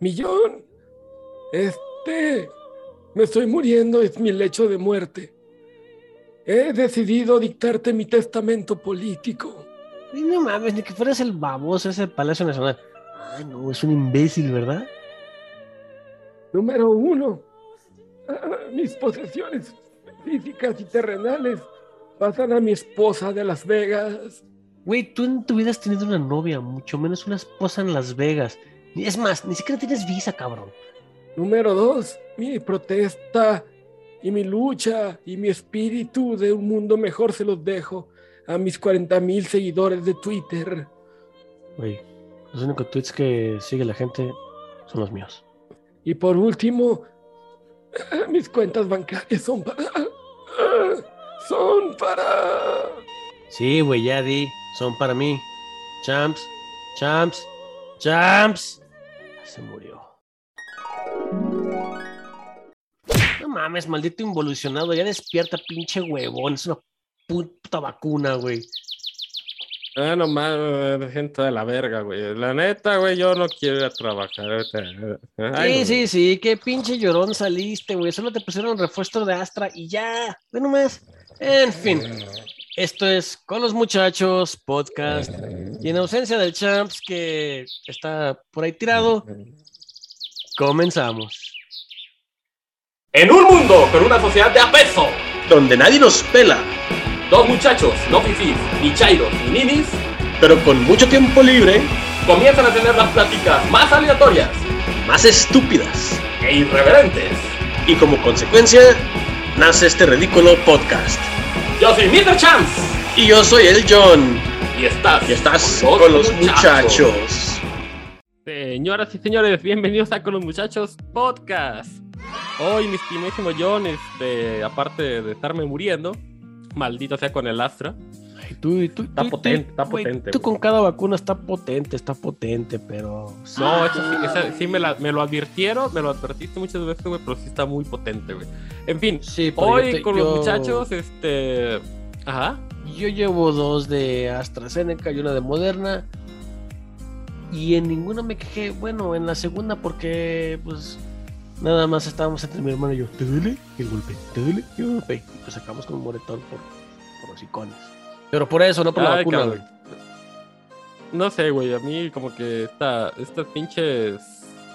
Millón, este, me estoy muriendo, es mi lecho de muerte. He decidido dictarte mi testamento político. Ay, no mames, ni que fueras el baboso ese Palacio Nacional. Ay, no, es un imbécil, ¿verdad? Número uno, ah, mis posesiones físicas y terrenales pasan a mi esposa de Las Vegas. Güey, tú en tu vida has tenido una novia, mucho menos una esposa en Las Vegas. Es más, ni siquiera tienes visa, cabrón. Número dos, mi protesta y mi lucha y mi espíritu de un mundo mejor se los dejo a mis 40 mil seguidores de Twitter. Güey, los únicos tweets que sigue la gente son los míos. Y por último, mis cuentas bancarias son para... Son para... Sí, güey, ya di. Son para mí. Champs, champs, champs. Se murió. No mames, maldito involucionado. Ya despierta, pinche huevón. Es una puta vacuna, güey. Ah, no mames, gente de la verga, güey. La neta, güey, yo no quiero ir a trabajar. Ay, Sí, no. sí, sí, qué pinche llorón saliste, güey. Solo te pusieron refuerzo de Astra y ya. Ve nomás. En fin, esto es Con los Muchachos Podcast. Y en ausencia del Champs, que está por ahí tirado, comenzamos. En un mundo con una sociedad de apeso, donde nadie nos pela, dos muchachos, no fifís, ni chairos, ni ninis, pero con mucho tiempo libre, comienzan a tener las pláticas más aleatorias más estúpidas. e irreverentes. Y como consecuencia, nace este ridículo podcast. Yo soy Mr. Chance Y yo soy el John, y estás, y estás con los muchachos. Señoras y señores, bienvenidos a Con los Muchachos Podcast. Hoy, mi estimadísimo John, este, aparte de estarme muriendo, maldito sea con el Astra. Ay, tú, tú, Está tú- potente, tú- está güey, potente, Tú güey. con cada vacuna está potente, está potente, pero. No, eso sí, esa- sí me, la- me lo advirtieron, me lo advertiste muchas veces, güey, pero sí está muy potente, güey. En fin, Sí, hoy te- con yo- los muchachos, este. Ajá. Yo llevo dos de AstraZeneca y una de Moderna. Y en ninguna me quejé. Bueno, en la segunda porque, pues, nada más estábamos entre mi hermano y yo. ¿Te duele? Y el golpe. ¿Te duele? Y el golpe. Y pues sacamos con un moretón por, por los icones. Pero por eso, no por la vacuna, güey. No sé, güey, a mí como que esta, estas pinches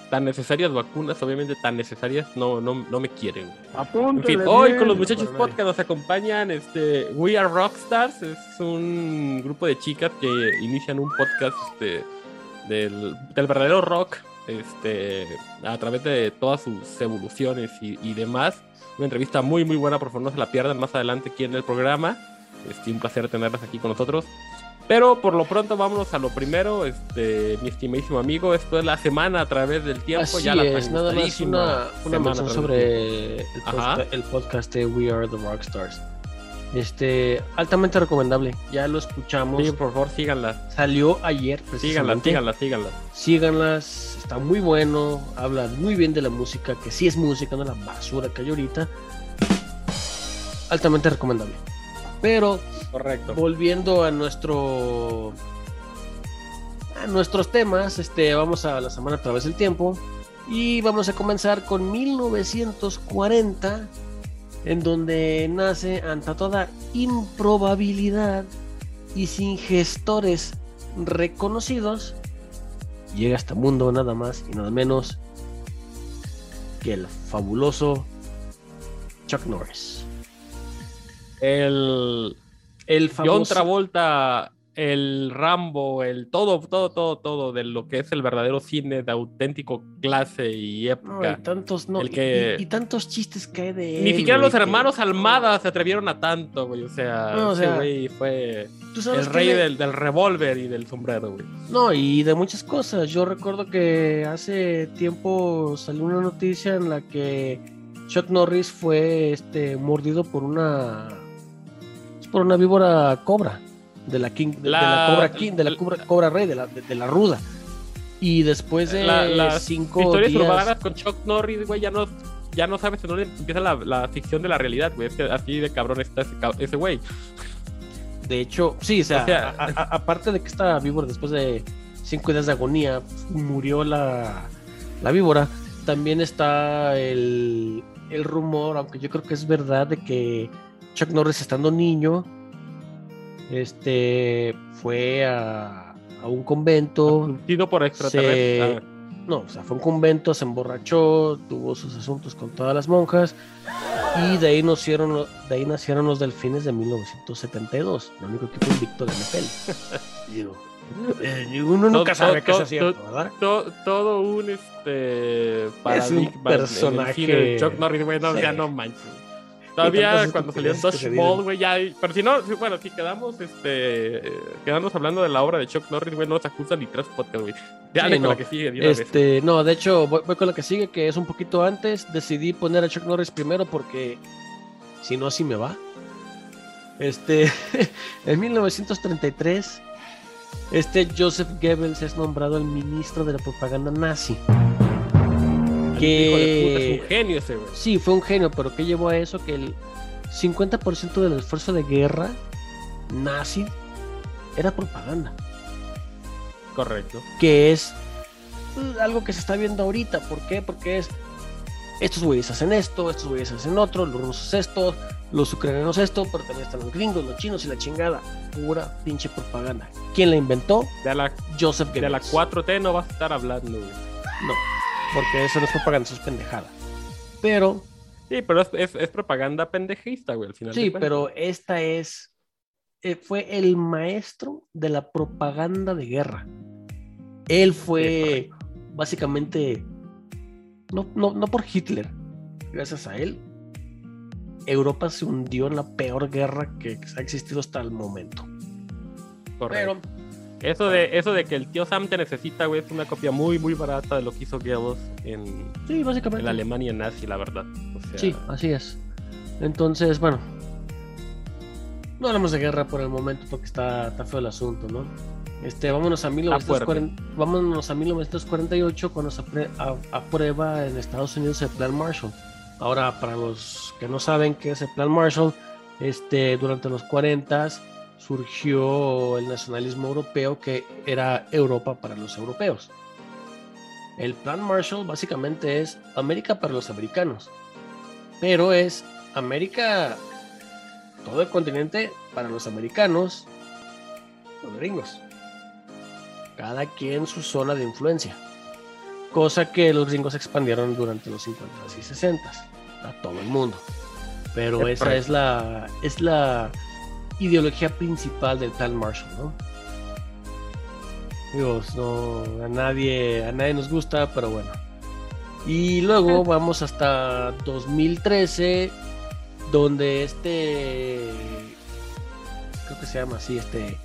tan necesarias vacunas, obviamente tan necesarias, no, no, no me quieren. güey. En fin, hoy con los muchachos Bueno, podcast nos acompañan este We Are Rockstars, es un grupo de chicas que inician un podcast este, del, del verdadero rock este, a través de todas sus evoluciones y, y demás. Una entrevista muy muy buena, por favor no se la pierdan más adelante aquí en el programa. Este, un placer tenerlas aquí con nosotros. Pero por lo pronto vámonos a lo primero, este, mi estimadísimo amigo, esto es la semana a través del tiempo, Así ya la es, nada más una, una mención sobre el, el podcast de We Are the Rockstars. Este, altamente recomendable. Ya lo escuchamos. Sí, por favor, síganla. Salió ayer, Síganla, precisamente. síganla, síganla. Síganlas, está muy bueno, hablan muy bien de la música, que sí es música, no la basura que hay ahorita. Altamente recomendable. Pero Correcto. volviendo a nuestro a nuestros temas, este vamos a la semana a través del tiempo y vamos a comenzar con 1940 en donde nace ante toda improbabilidad y sin gestores reconocidos llega a este mundo nada más y nada menos que el fabuloso Chuck Norris. El El John Travolta, el Rambo, el todo, todo, todo, todo de lo que es el verdadero cine de auténtico clase y No, época. y tantos, no, El y- que- y, y tantos chistes que hay de Ni él, siquiera güey, los que- hermanos Almada se atrevieron a tanto, güey. O sea, No, o ese güey fue ¿Tú sabes el rey del, del revólver y del sombrero, güey. No, y de muchas cosas. Yo recuerdo que hace tiempo salió una noticia en la que Chuck Norris fue este mordido por una por una víbora cobra de la King de, de la, cobra King, de la cobra, cobra rey, de la, de, de la ruda. Y después de La- las cinco historias días, urbanas con Chuck Norris, güey, ya no, ya no sabes en dónde empieza la, la ficción de la realidad, güey. Es que así de cabrón está ese güey. De hecho, sí, o sea, O sea, a- a- aparte de que esta víbora después de cinco días de agonía murió la, la víbora. También está el, el rumor, aunque yo creo que es verdad, de que Chuck Norris estando niño, este fue a, a un convento. Abducido por extraterrestres. Se- No, o sea, fue a un convento, se emborrachó, tuvo sus asuntos con todas las monjas y de ahí nacieron, de ahí nacieron los delfines de 1972, el único equipo invicto de NFL. Digo, eh, uno nunca Todo- sabe que todo- es cierto, todo- ¿verdad? To- todo un este paradigma el personaje- Chuck Norris, güey, no, Sí. ya no manches. Todavía cuando salió Dodgeball, dieron. güey, ya. Pero si no, bueno, si quedamos, este. eh, quedamos hablando de la obra de Chuck Norris, güey, no nos acusan ni tres podcasts, güey. Dale Sí, con no. la que sigue, vez. Este, no, de hecho, voy, voy con la que sigue, que es un poquito antes. Decidí poner a Chuck Norris primero porque si no, así me va. Este, en 1933, este Joseph Goebbels es nombrado el ministro de la propaganda nazi. Puta, es un genio ese, güey. sí, fue un genio, pero ¿qué llevó a eso? Que el 50% del esfuerzo de guerra nazi era propaganda Correcto. que es pues, algo que se está viendo ahorita. ¿Por qué? Porque es estos güeyes hacen esto, estos güeyes hacen otro, los rusos esto, los ucranianos esto, pero también están los gringos, los chinos y la chingada. Pura pinche propaganda. ¿Quién la inventó? De la, Joseph de la Goebbels. 4T no vas a estar hablando, güey. No, porque eso no es propaganda, eso es pendejada. Pero, Sí, pero es, es, es propaganda pendejista, güey, al final. sí, pero esta es. eh, fue el maestro de la propaganda de guerra. Él fue básicamente. No, no, no por Hitler. Gracias a él, Europa se hundió en la peor guerra que ha existido hasta el momento. Correcto. Pero, Eso de, eso de que el tío Sam te necesita, güey, es una copia muy, muy barata de lo que hizo Goebbels en, sí, en la Alemania nazi, la verdad. O sea, Sí, así es. Entonces, bueno. No hablamos de guerra por el momento porque está, está feo el asunto, ¿no? Este, vámonos a, 1940, vámonos a 1948 cuando se aprueba en Estados Unidos el Plan Marshall. Ahora, para los que no saben qué es el Plan Marshall, este, durante los 40 surgió el nacionalismo europeo que era Europa para los europeos. El Plan Marshall básicamente es América para los americanos, pero es América, todo el continente para los americanos, los gringos. Cada quien su zona de influencia. Cosa que los gringos expandieron durante los 50 y 60 a todo el mundo. Pero Es esa es la, es la ideología principal del Plan Marshall, ¿no? Digo, no, a nadie, a nadie nos gusta, pero bueno. Y luego vamos hasta 2013, donde este, creo que se llama así, este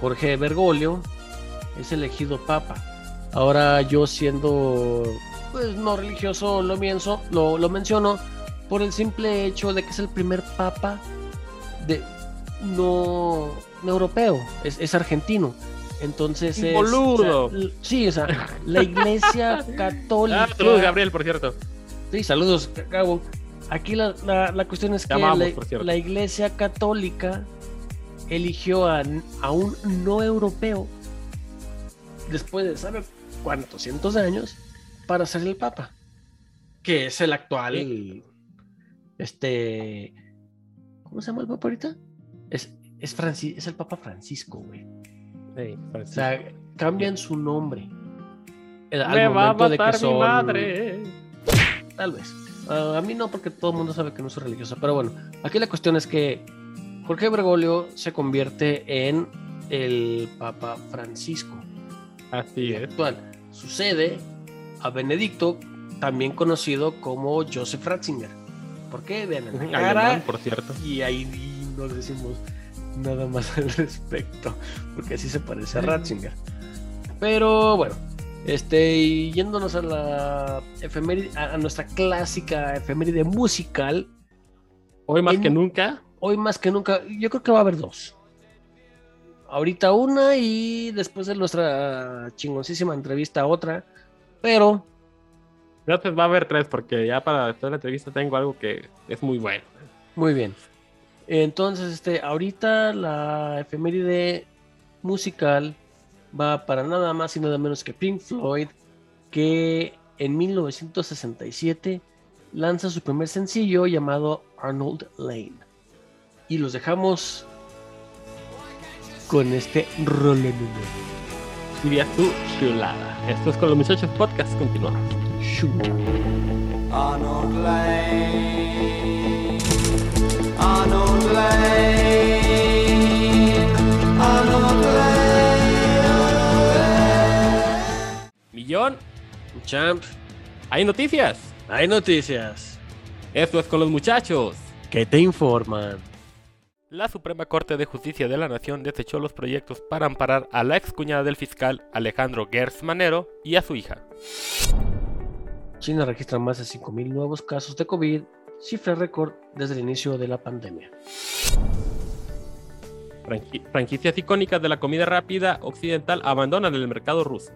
Jorge Bergoglio es elegido papa. Ahora yo siendo, pues no religioso, lo, mienzo, lo, lo menciono por el simple hecho de que es el primer papa de no, no europeo, es, es argentino. Entonces es, Boludo. o sea, l- sí, o sea, la iglesia católica. Ah, saludos, Gabriel, por cierto. Sí, saludos, Gabo. Aquí la, la- la cuestión es Te que amamos, la iglesia católica eligió a, a un no europeo después de, ¿sabe cuántos cientos de años? Para ser el papa. Que es el actual. Este. ¿Cómo se llama el papa ahorita? Es, es, Franci- es el papa Francisco, güey. Hey, O sea, cambian su nombre. El- al Me va a momento de que matar mi madre. Tal vez. Ah, a mí no, porque todo el mundo sabe que no soy religiosa. Pero bueno, aquí la cuestión es que Jorge Bergoglio se convierte en el Papa Francisco Así es. actual. Sucede a Benedicto, también conocido como Joseph Ratzinger. ¿Por qué? Vean en la cara Alemán, por cierto. y ahí no decimos nada más al respecto, porque así se parece a Ratzinger. Pero bueno, este, y yéndonos a la efeméride, a, nuestra clásica efeméride musical, Hoy más En- que nunca. hoy más que nunca, yo creo que va a haber dos. Ahorita una y después de nuestra chingoncísima entrevista otra, pero Entonces va a haber tres, porque ya para toda la entrevista tengo algo que es muy bueno. Muy bien. Entonces, este, ahorita la efeméride musical va para nada más y nada menos que Pink Floyd, que en 1967 lanza su primer sencillo llamado Arnold Lane. Y los dejamos con este rolón. Dirías tú, chulada. Esto es con los muchachos podcast. Continuamos. Arnold Lane, Champ, hay noticias. hay noticias Esto es con los muchachos. que te informan. La Suprema Corte de Justicia de la Nación desechó los proyectos para amparar a la excuñada del fiscal Alejandro Gers Manero y a su hija. China registra más de 5.000 nuevos casos de COVID, cifra récord desde el inicio de la pandemia. Franqui- franquicias icónicas de la comida rápida occidental abandonan el mercado ruso.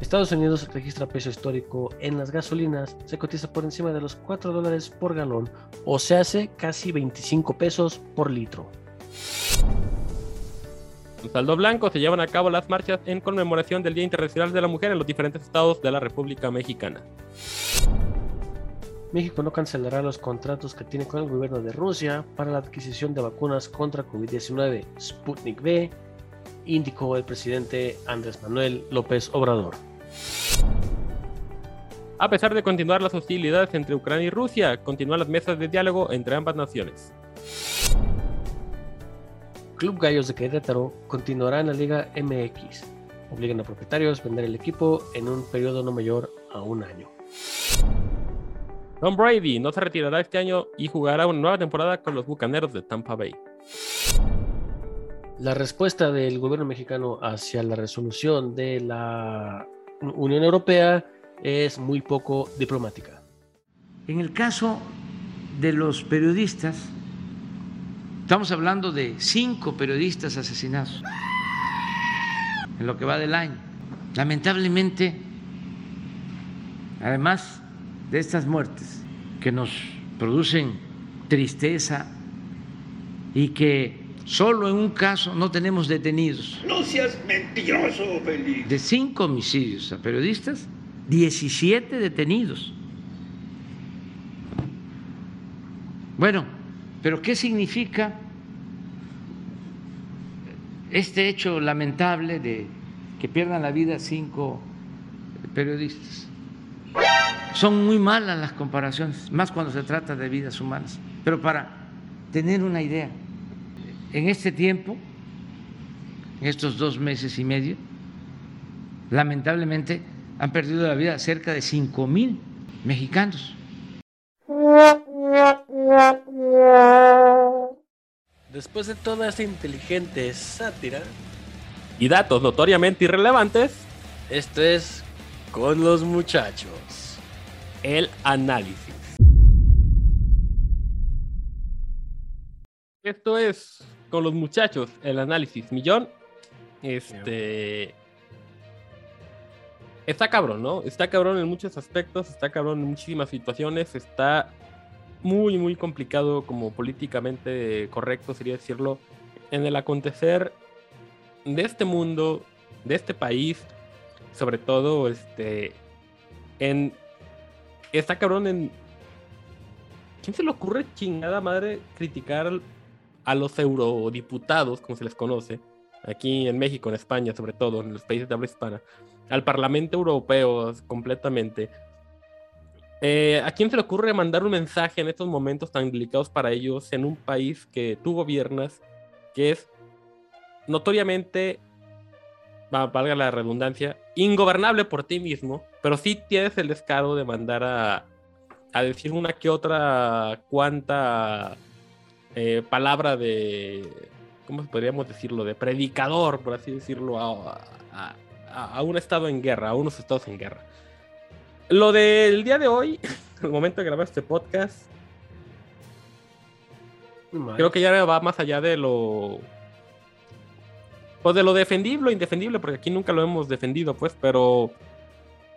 Estados Unidos registra peso histórico en las gasolinas, se cotiza por encima de los 4 dólares por galón, o se hace casi 25 pesos por litro. En saldo blanco se llevan a cabo las marchas en conmemoración del Día Internacional de la Mujer en los diferentes estados de la República Mexicana. México no cancelará los contratos que tiene con el gobierno de Rusia para la adquisición de vacunas contra COVID-19 Sputnik V, indicó el presidente Andrés Manuel López Obrador. A pesar de continuar las hostilidades entre Ucrania y Rusia, continúan las mesas de diálogo entre ambas naciones. Club Gallos de Querétaro continuará en la Liga MX. Obligan a propietarios a vender el equipo en un periodo no mayor a un año. Tom Brady no se retirará este año y jugará una nueva temporada con los Bucaneros de Tampa Bay. La respuesta del gobierno mexicano hacia la resolución de la Unión Europea es muy poco diplomática. En el caso de los periodistas, estamos hablando de cinco periodistas asesinados en lo que va del año. Lamentablemente, además de estas muertes que nos producen tristeza y que solo en un caso no tenemos detenidos. No seas mentiroso, Felipe. De cinco homicidios a periodistas, 17 detenidos. Bueno, pero ¿qué significa este hecho lamentable de que pierdan la vida cinco periodistas? Son muy malas las comparaciones, más cuando se trata de vidas humanas. Pero para tener una idea, en este tiempo, en estos dos meses y medio, lamentablemente han perdido la vida cerca de cinco mil mexicanos. Después de toda esta inteligente sátira, Y datos notoriamente irrelevantes, esto es con los muchachos. el análisis. Esto es con los muchachos, el análisis millón. Este. Está cabrón, ¿no? Está cabrón en muchos aspectos, está cabrón en muchísimas situaciones, está muy, muy complicado como políticamente correcto, sería decirlo, en el acontecer de este mundo, de este país, sobre todo, este, en está cabrón en. ¿Quién se le ocurre chingada madre criticar a los eurodiputados, como se les conoce, aquí en México, en España, sobre todo, en los países de habla hispana, al Parlamento Europeo completamente? Eh, ¿A quién se le ocurre mandar un mensaje en estos momentos tan delicados para ellos en un país que tú gobiernas, que es notoriamente, va- valga la redundancia, ingobernable por ti mismo, pero sí tienes el descaro de mandar a, a decir una que otra cuanta eh, palabra de, ¿cómo podríamos decirlo? De predicador, por así decirlo, a, a- un estado en guerra, a unos estados en guerra. Lo del día de hoy, el momento de grabar este podcast, creo que ya va más allá de lo. Pues de lo defendible o indefendible, porque aquí nunca lo hemos defendido, pues, pero.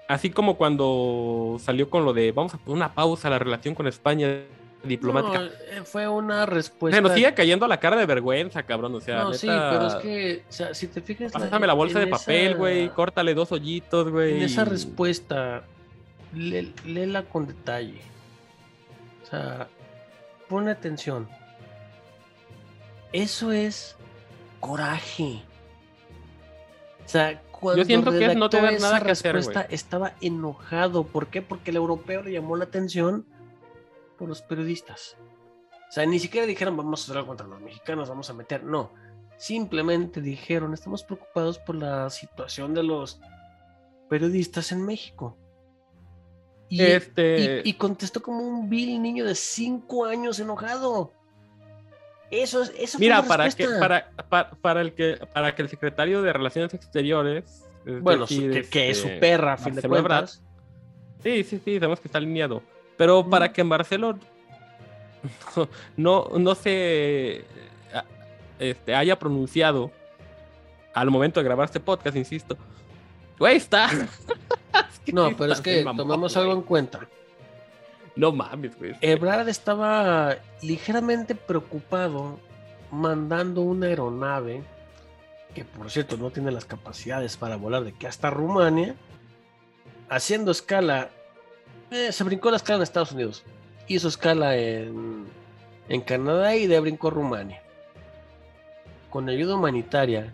Así como cuando salió con lo de vamos a poner una pausa a la relación con España diplomática. No, eh, fue una respuesta. Se nos sigue cayendo la cara de vergüenza, cabrón. O sea, no, sí, pero es que, o sea, si te fijas. Pásame la bolsa de papel, esa- güey. Córtale dos hoyitos, güey. En esa respuesta, lé- léela con detalle. O sea, pon atención. Eso es coraje. O sea, cuando siento que es no tener esa nada que hacer, respuesta estaba enojado. ¿Por qué? Porque el europeo le llamó la atención por los periodistas. O sea, ni siquiera dijeron vamos a hacer algo contra los mexicanos, vamos a meter. No. Simplemente dijeron estamos preocupados por la situación de los periodistas en México. Y, Este- y- y contestó como un vil niño de 5 años enojado. Eso es eso Mira, para que, respuesta. para, pa- para, el que, para que el secretario de Relaciones Exteriores. es Bueno, decir, que, que es su este, perra, a fin de cuentas. Sí, sí, sí, sabemos que está alineado. Pero para que Marcelo no, no se a- este, haya pronunciado al momento de grabar este podcast, insisto. Güey, está. Es No, pero es que güey. algo en cuenta. No mames, güey. Ebrard estaba ligeramente preocupado mandando una aeronave, que por cierto no tiene las capacidades para volar de aquí hasta Rumania, haciendo escala, eh, se brincó la escala en Estados Unidos, hizo escala en, en Canadá y de brincó Rumania. Con ayuda humanitaria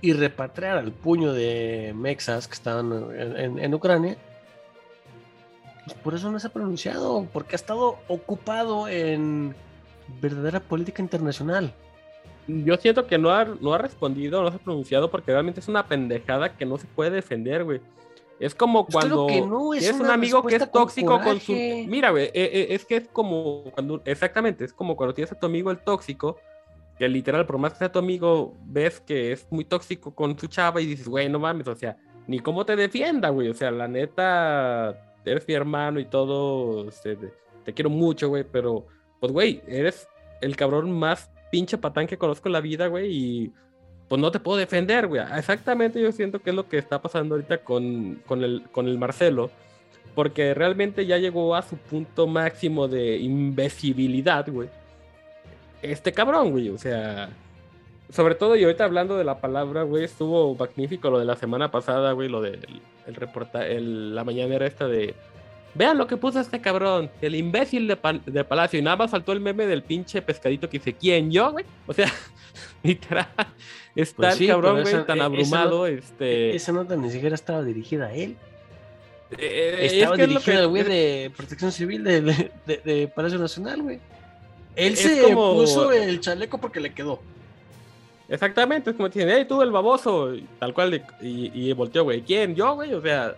y repatriar al puño de mexas que estaban en- en- en Ucrania, pues por eso no se ha pronunciado, porque ha estado ocupado en verdadera política internacional. Yo siento que no ha, no ha respondido, no se ha pronunciado porque realmente es una pendejada que no se puede defender, güey. Es como Pues cuando que no, es tienes un amigo que es respuesta con tóxico con su... Mira, güey, eh, eh, es que es como cuando... Exactamente, es como cuando tienes a tu amigo el tóxico, que literal, por más que sea tu amigo, ves que es muy tóxico con su chava y dices, güey, no mames, o sea, ni cómo te defienda, güey. O sea, la neta, eres mi hermano y todo, te quiero mucho, güey, pero, pues, güey, eres el cabrón más pinche patán que conozco en la vida, güey, y pues no te puedo defender, güey. Exactamente yo siento que es lo que está pasando ahorita con, con, el, con el Marcelo, porque realmente ya llegó a su punto máximo de imbecibilidad, güey. Este cabrón, güey, o sea, sobre todo, y ahorita hablando de la palabra, güey, estuvo magnífico lo de la semana pasada, güey, lo del el reportaje, la mañanera esta de. Vean lo que puso este cabrón, el imbécil de, Pal- de Palacio. Y nada más faltó el meme del pinche pescadito que dice, ¿quién yo, güey? O sea, literal, está Pues el sí, cabrón, güey, esa- tan e- esa abrumado, no- este... Esa nota ni siquiera estaba dirigida a él. eh, es Estaba es dirigida que- al güey de Protección Civil de, de- Palacio Nacional, güey. Él se como- puso el chaleco porque le quedó. Exactamente, es como dicen, hey, tú el baboso, tal cual, y volteó, güey, ¿quién? Yo, güey, o sea,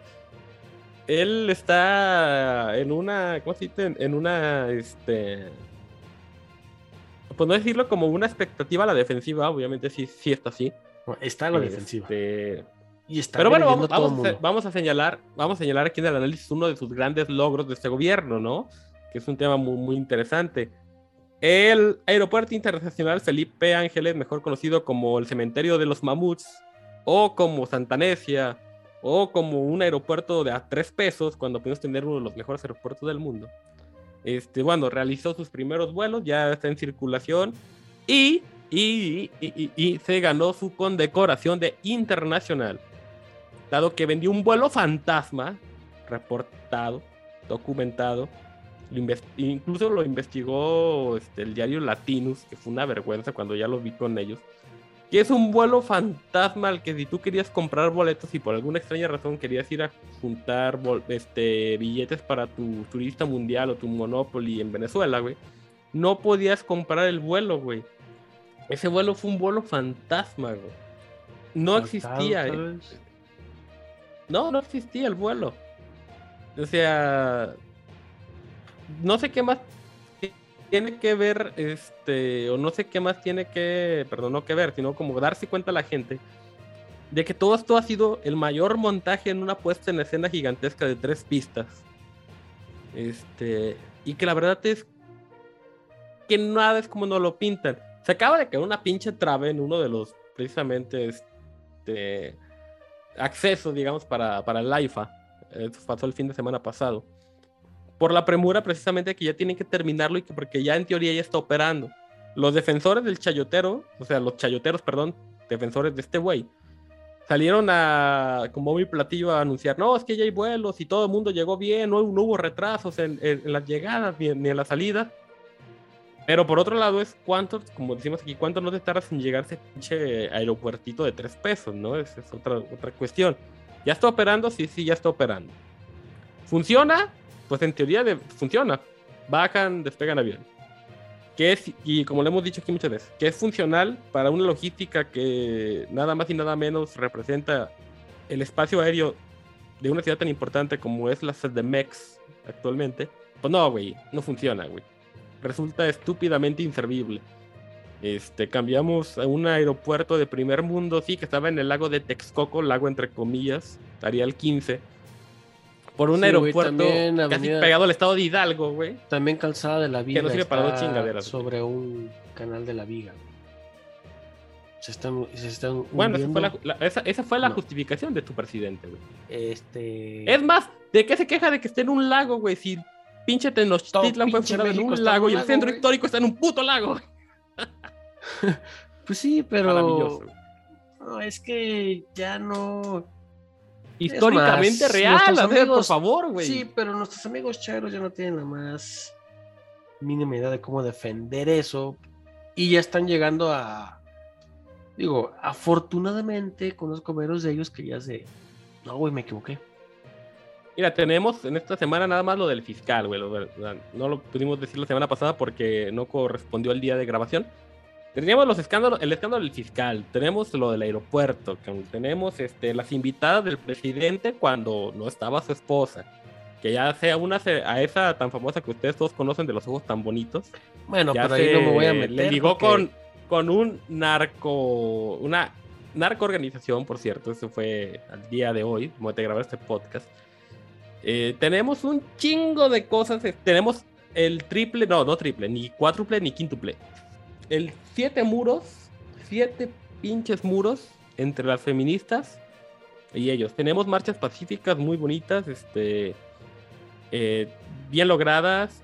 él está en una, ¿cómo se dice? En, una, este, pues no decirlo como una expectativa a la defensiva, obviamente sí, sí está así. Está a la defensiva. Este, Y está pero bueno, vamos, a vamos a señalar, vamos a señalar aquí en el análisis uno de sus grandes logros de este gobierno, ¿no? Que es un tema muy, muy interesante. El Aeropuerto Internacional Felipe Ángeles, mejor conocido como el Cementerio de los Mamuts, o como Santanesia, o como un aeropuerto de a tres pesos, cuando pudimos tener uno de los mejores aeropuertos del mundo. Este, bueno, realizó sus primeros vuelos, ya está en circulación, y, y, y, y- se ganó su condecoración de internacional, dado que vendió un vuelo fantasma, reportado, documentado, incluso lo investigó este, el diario Latinus, que fue una vergüenza cuando ya lo vi con ellos, que es un vuelo fantasma al que si tú querías comprar boletos y por alguna extraña razón querías ir a juntar este, billetes para tu turista mundial o tu Monopoly en Venezuela, güey, no podías comprar el vuelo, güey. Ese vuelo fue un vuelo fantasma, güey. No existía, ¿eh? No, no existía el vuelo. O sea, no sé qué más tiene que ver, este, o no sé qué más tiene que, perdón, no que ver, sino como darse cuenta la gente de que todo esto ha sido el mayor montaje en una puesta en escena gigantesca de tres pistas. Este, y que la verdad es que nada es como nos lo pintan. Se acaba de caer una pinche trave en uno de los, precisamente, este, acceso, digamos, para, para el AIFA. Eso pasó el fin de semana pasado. Por la premura precisamente que ya tienen que terminarlo y que porque ya en teoría ya está operando. Los defensores del chayotero, o sea, los chayoteros, perdón, defensores de este güey, salieron a, como muy platillo, a anunciar, no, es que ya hay vuelos y todo el mundo llegó bien, no, no hubo retrasos en, en- en las llegadas ni, ni en las salidas. Pero por otro lado es cuánto, como decimos aquí, cuánto no te tardas en llegar ese pinche aeropuertito de tres pesos, ¿no? Esa es otra, otra cuestión. ¿Ya está operando? Sí, sí, ya está operando. ¿Funciona? Pues en teoría de- funciona. Bajan, despegan avión. Que es, y como lo hemos dicho aquí muchas veces, que es funcional para una logística que nada más y nada menos representa el espacio aéreo de una ciudad tan importante como es la CDMX actualmente. Pues no, güey, no funciona, güey. Resulta estúpidamente inservible. Este, cambiamos a un aeropuerto de primer mundo, sí, que estaba en el lago de Texcoco, lago entre comillas, el 15, por un Sí, aeropuerto también casi avenida- pegado al estado de Hidalgo, güey. También Calzada de la Viga. no sirve para dos chingaderas. Sobre un canal de la Viga. Se están, se están Bueno, esa fue, la, hundiendo. la- esa, esa fue la No. justificación de tu presidente, güey. Este. Es más, ¿de qué se queja de que esté en un lago, güey? Si pinche Tenochtitlan fue fundado en un lago y el centro histórico está en un puto lago. Pues sí, pero. Maravilloso. No, es que ya no. Históricamente más, real, nuestros a ver, por amigos- favor, güey. Sí, pero nuestros amigos chairos ya no tienen la más mínima idea de cómo defender eso. Y ya están llegando a. Digo, afortunadamente conozco varios de ellos que ya se. No, güey, me equivoqué. Mira, tenemos en esta semana nada más lo del fiscal, güey. lo no lo pudimos decir la semana pasada porque no correspondió al día de grabación. Teníamos los escándalos, el escándalo del fiscal, tenemos lo del aeropuerto, tenemos este, las invitadas del presidente cuando no estaba su esposa. Que ya sea una a esa tan famosa que ustedes todos conocen de los ojos tan bonitos. Bueno, ya pero ahí se no me voy a meter. Le ligó porque- con, con un narco, una narco organización, por cierto, eso fue al día de hoy, como te grabar este podcast. Eh, tenemos un chingo de cosas, tenemos el triple, no, no triple, ni cuádruple ni quíntuple. El siete muros, siete pinches muros entre las feministas y ellos. Tenemos marchas pacíficas muy bonitas, este, eh, bien logradas,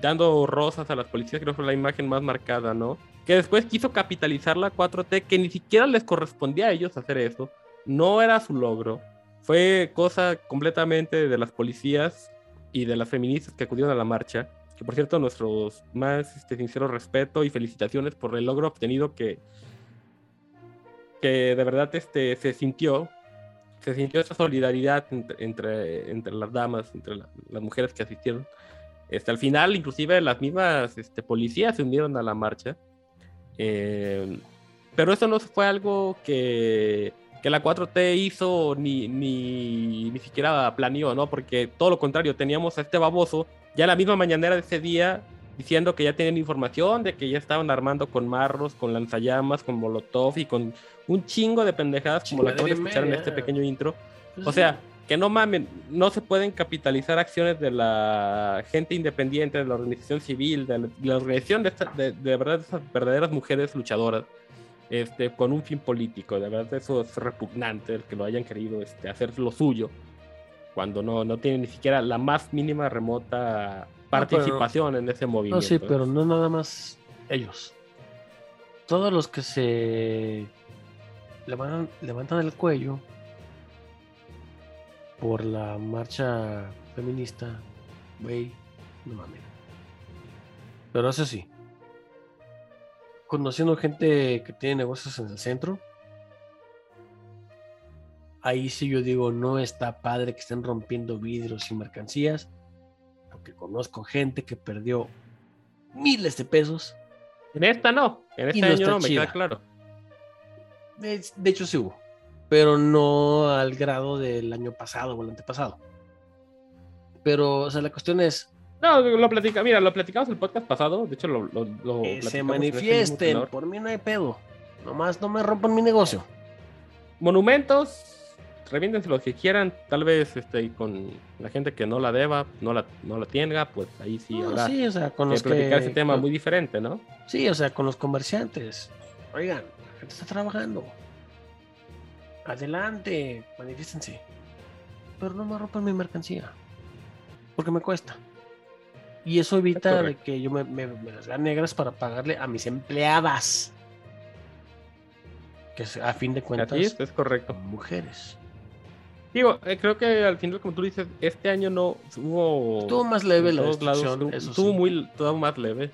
dando rosas a las policías, creo que fue la imagen más marcada, ¿no? Que después quiso capitalizar la 4T, que ni siquiera les correspondía a ellos hacer eso, no era su logro, fue cosa completamente de las policías y de las feministas que acudieron a la marcha, que por cierto nuestros más este, sinceros respeto y felicitaciones por el logro obtenido que, que de verdad este, se sintió, se sintió esa solidaridad entre, entre, entre las damas, entre la- las mujeres que asistieron. Este, al final, inclusive las mismas este, policías se unieron a la marcha. Eh, pero eso no fue algo que, que la 4T hizo ni, ni, ni siquiera planeó, ¿no? Porque todo lo contrario, teníamos a este baboso ya la misma mañanera de ese día diciendo que ya tienen información de que ya estaban armando con marros, con lanzallamas, con molotov y con un chingo de pendejadas como lo acaban de escuchar en este pequeño intro. Pues O sí. sea, que no mamen, no se pueden capitalizar acciones de la gente independiente, de la organización civil, de la, de la organización de, esta- de, de verdad, de esas verdaderas mujeres luchadoras, este, con un fin político. De verdad, eso es repugnante, el que lo hayan querido este, hacer lo suyo, cuando no, no tienen ni siquiera la más mínima remota participación en ese movimiento. No, sí, pero no nada más ellos. Todos los que se levantan, levantan el cuello por la marcha feminista, güey, no mames. Pero eso sí, conociendo gente que tiene negocios en el centro, ahí sí yo digo, no está padre que estén rompiendo vidrios y mercancías, porque conozco gente que perdió miles de pesos. En esta no, en este no año no, me queda claro. De, de hecho, sí hubo, pero no al grado del año pasado o el antepasado. Pero, o sea, la cuestión es No, lo platica, mira, lo platicamos el podcast pasado, de hecho lo, lo, lo que se este manifiesten. Por mí no hay pedo. Nomás no me rompan mi negocio. monumentos, reviéntense los que quieran, tal vez este, con la gente que no la deba, no la, no la tenga, pues ahí sí No, habrá sí, o sea, con que los platicar que, ese tema con- muy diferente, ¿no? Sí, o sea, con los comerciantes. Oigan, la gente está trabajando. Adelante, manifiéstense. Pero no me rompan mi mercancía. porque me cuesta. Y eso evita de que yo me, me- me las vea negras para pagarle a mis empleadas. Que a fin de cuentas Así es, es correcto. mujeres. Digo, eh, creo que al final, como tú dices, este año no hubo. Estuvo más leve la todos lados, destrucción, estuvo, sí. muy, todo más leve.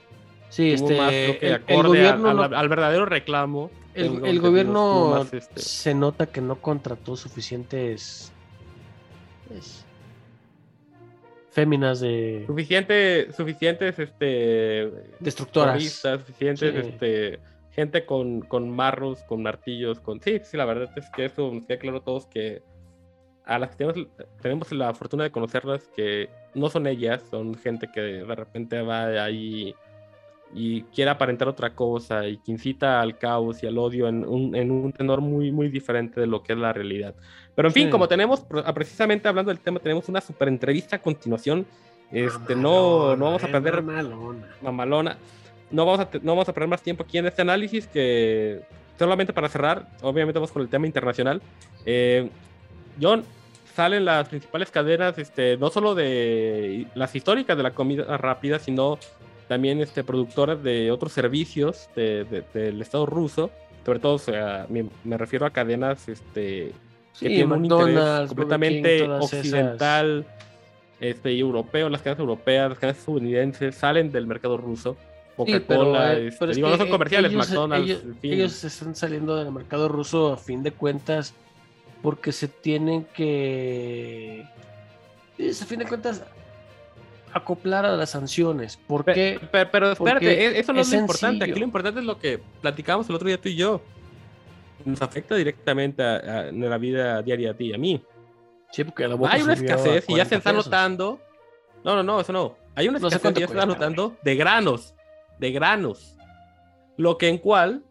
Sí, Estuvo este, más, creo que el, acorde gobierno, al verdadero reclamo. el- gobierno más, este, se nota que no contrató suficientes pues, féminas de suficiente, suficientes, este, destructoras. suficientes, Sí. este, gente con, con marros, con martillos, con, sí, sí, la verdad es que eso nos queda claro a todos que a las que tenemos, tenemos la fortuna de conocerlas, que no son ellas, son gente que de repente va ahí y quiere aparentar otra cosa y que incita al caos y al odio en un, en un tenor muy, muy diferente de lo que es la realidad. Pero en fin, Sí. como tenemos, pre- precisamente hablando del tema, tenemos una super entrevista a continuación. Este, no, no vamos a Mamalona, perder mamalona. mamalona. No vamos, a no vamos a perder más tiempo aquí en este análisis que solamente para cerrar, obviamente vamos con el tema internacional. Eh, John, salen las principales cadenas, este, no solo de las históricas de la comida rápida, sino también este, productoras de otros servicios de- de- del Estado ruso. Sobre todo, o sea, me, me refiero a cadenas este, Sí, que tienen un interés completamente King, occidental este, y europeo, las cadenas europeas, las cadenas estadounidenses salen del mercado ruso. Coca-Cola, eh, este, es no son comerciales, ellos- McDonald's, ellos, en fin. ellos están saliendo del mercado ruso a fin de cuentas porque se tienen que, a fin de cuentas, acoplar a las sanciones. ¿Por qué? pe- Pero, espérate, e- eso no es, es lo importante. Aquí lo importante es lo que platicamos el otro día tú y yo. Nos afecta directamente a, a- en la vida diaria a ti y a mí. Sí, porque la Hay una a escasez y ya 40 se está notando. No, no, no, eso no. Hay una No sé escasez y ya se está notando de granos. De granos. Lo que en cual,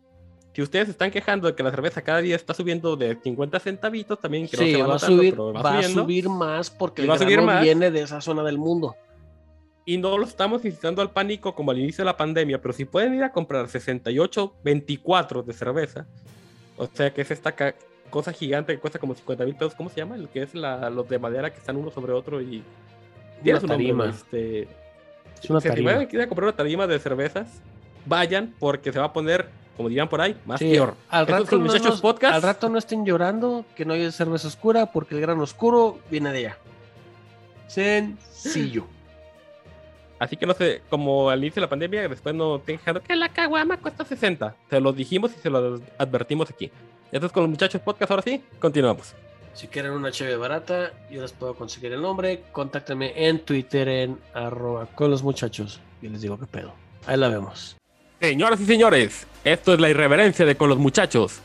si ustedes están quejando de que la cerveza cada día está subiendo de 50 centavitos, también que no Sí, se va, va, a notando, subir, pero va, a subir más porque el va a subir grano más. viene de esa zona del mundo. Y no lo estamos incitando al pánico como al inicio de la pandemia, pero si pueden ir a comprar 68, 24 de cerveza, o sea que es esta cosa gigante que cuesta como 50 mil pesos, ¿cómo se llama? El que es la, los de madera que están uno sobre otro y... Una su nombre, tarima. Este... Es una si tarima. ir a comprar una tarima de cervezas, vayan porque se va a poner, como dirían por ahí, más Sí, peor. Al rato, no Muchachos nos- Podcast. al rato no estén llorando que no haya cerveza oscura porque el grano oscuro viene de allá. Sencillo. Así que no sé, como al inicio de la pandemia, después no estén quejando que la caguama cuesta 60. Se los dijimos y se los advertimos aquí. Esto es con los muchachos podcast, ahora sí, continuamos. Si quieren una cheve barata, yo les puedo conseguir el nombre. Contáctenme en Twitter en arroba con los muchachos. Y les digo qué pedo. Ahí la vemos. Señoras y señores, esto es la irreverencia de con los muchachos.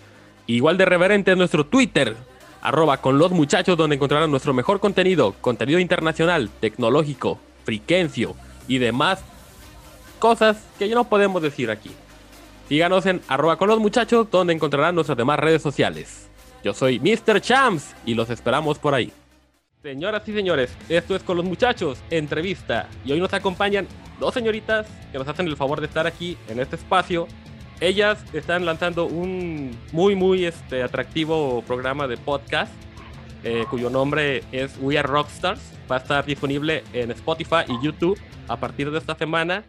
Igual de reverente es nuestro Twitter, arroba con los muchachos, donde encontrarán nuestro mejor contenido, contenido internacional, tecnológico, friquencio y demás cosas que no podemos decir aquí. Síganos en arroba con los muchachos, donde encontrarán nuestras demás redes sociales. Yo soy Mr. Champs y los esperamos por ahí. Señoras y señores, esto es con los muchachos, entrevista. Y hoy nos acompañan dos señoritas que nos hacen el favor de estar aquí en este espacio. Ellas están lanzando un muy, muy este, atractivo programa de podcast eh, cuyo nombre es We Are Rockstars. Va a estar disponible en Spotify y YouTube a partir de esta semana.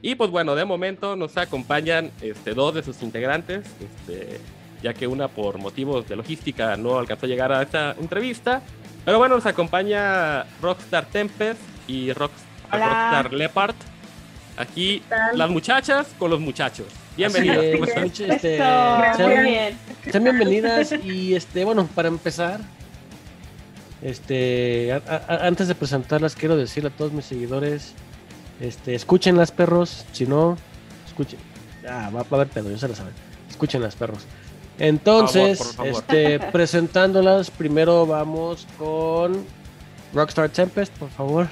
Y pues bueno, de momento nos acompañan este, dos de sus integrantes, este, ya que una por motivos de logística no alcanzó a llegar a esta entrevista. Pero bueno, nos acompaña Rockstar Tempest y Rock-. Rockstar Leopard. Aquí las muchachas con los muchachos. Bienvenidas. Así ¿cómo es, este, sean- muy bien. Sean bienvenidas y este, bueno, para empezar, este, a- a- antes de presentarlas quiero decirle a todos mis seguidores, este, escúchenlas perros, si no, escuchen, ah, va, va a haber pedo, yo se lo saben, escúchenlas perros. Entonces, Por favor, por este, presentándolas, primero vamos con Rockstar Tempest, por favor.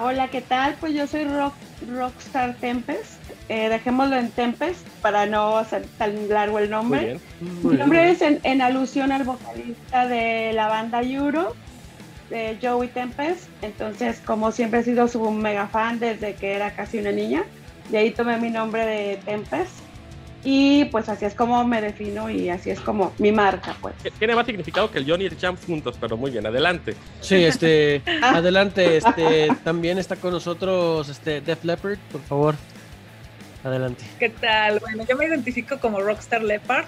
Hola, ¿qué tal? Pues yo soy Rock, Rockstar Tempest. Eh, dejémoslo en Tempest para no hacer tan largo el Muy nombre. Mi nombre es en, en alusión al vocalista de la banda Euro, de Joey Tempest. Entonces, como siempre he sido su mega fan desde que era casi una niña, de ahí tomé mi nombre de Tempest. Y pues así es como me defino y así es como mi marca, pues. Tiene más significado que el Johnny y el Champ juntos, pero muy bien, adelante. Sí, este, adelante, este, también está con nosotros este Def Leppard, por favor. Adelante. ¿Qué tal? Bueno, yo me identifico como Rockstar Leopard.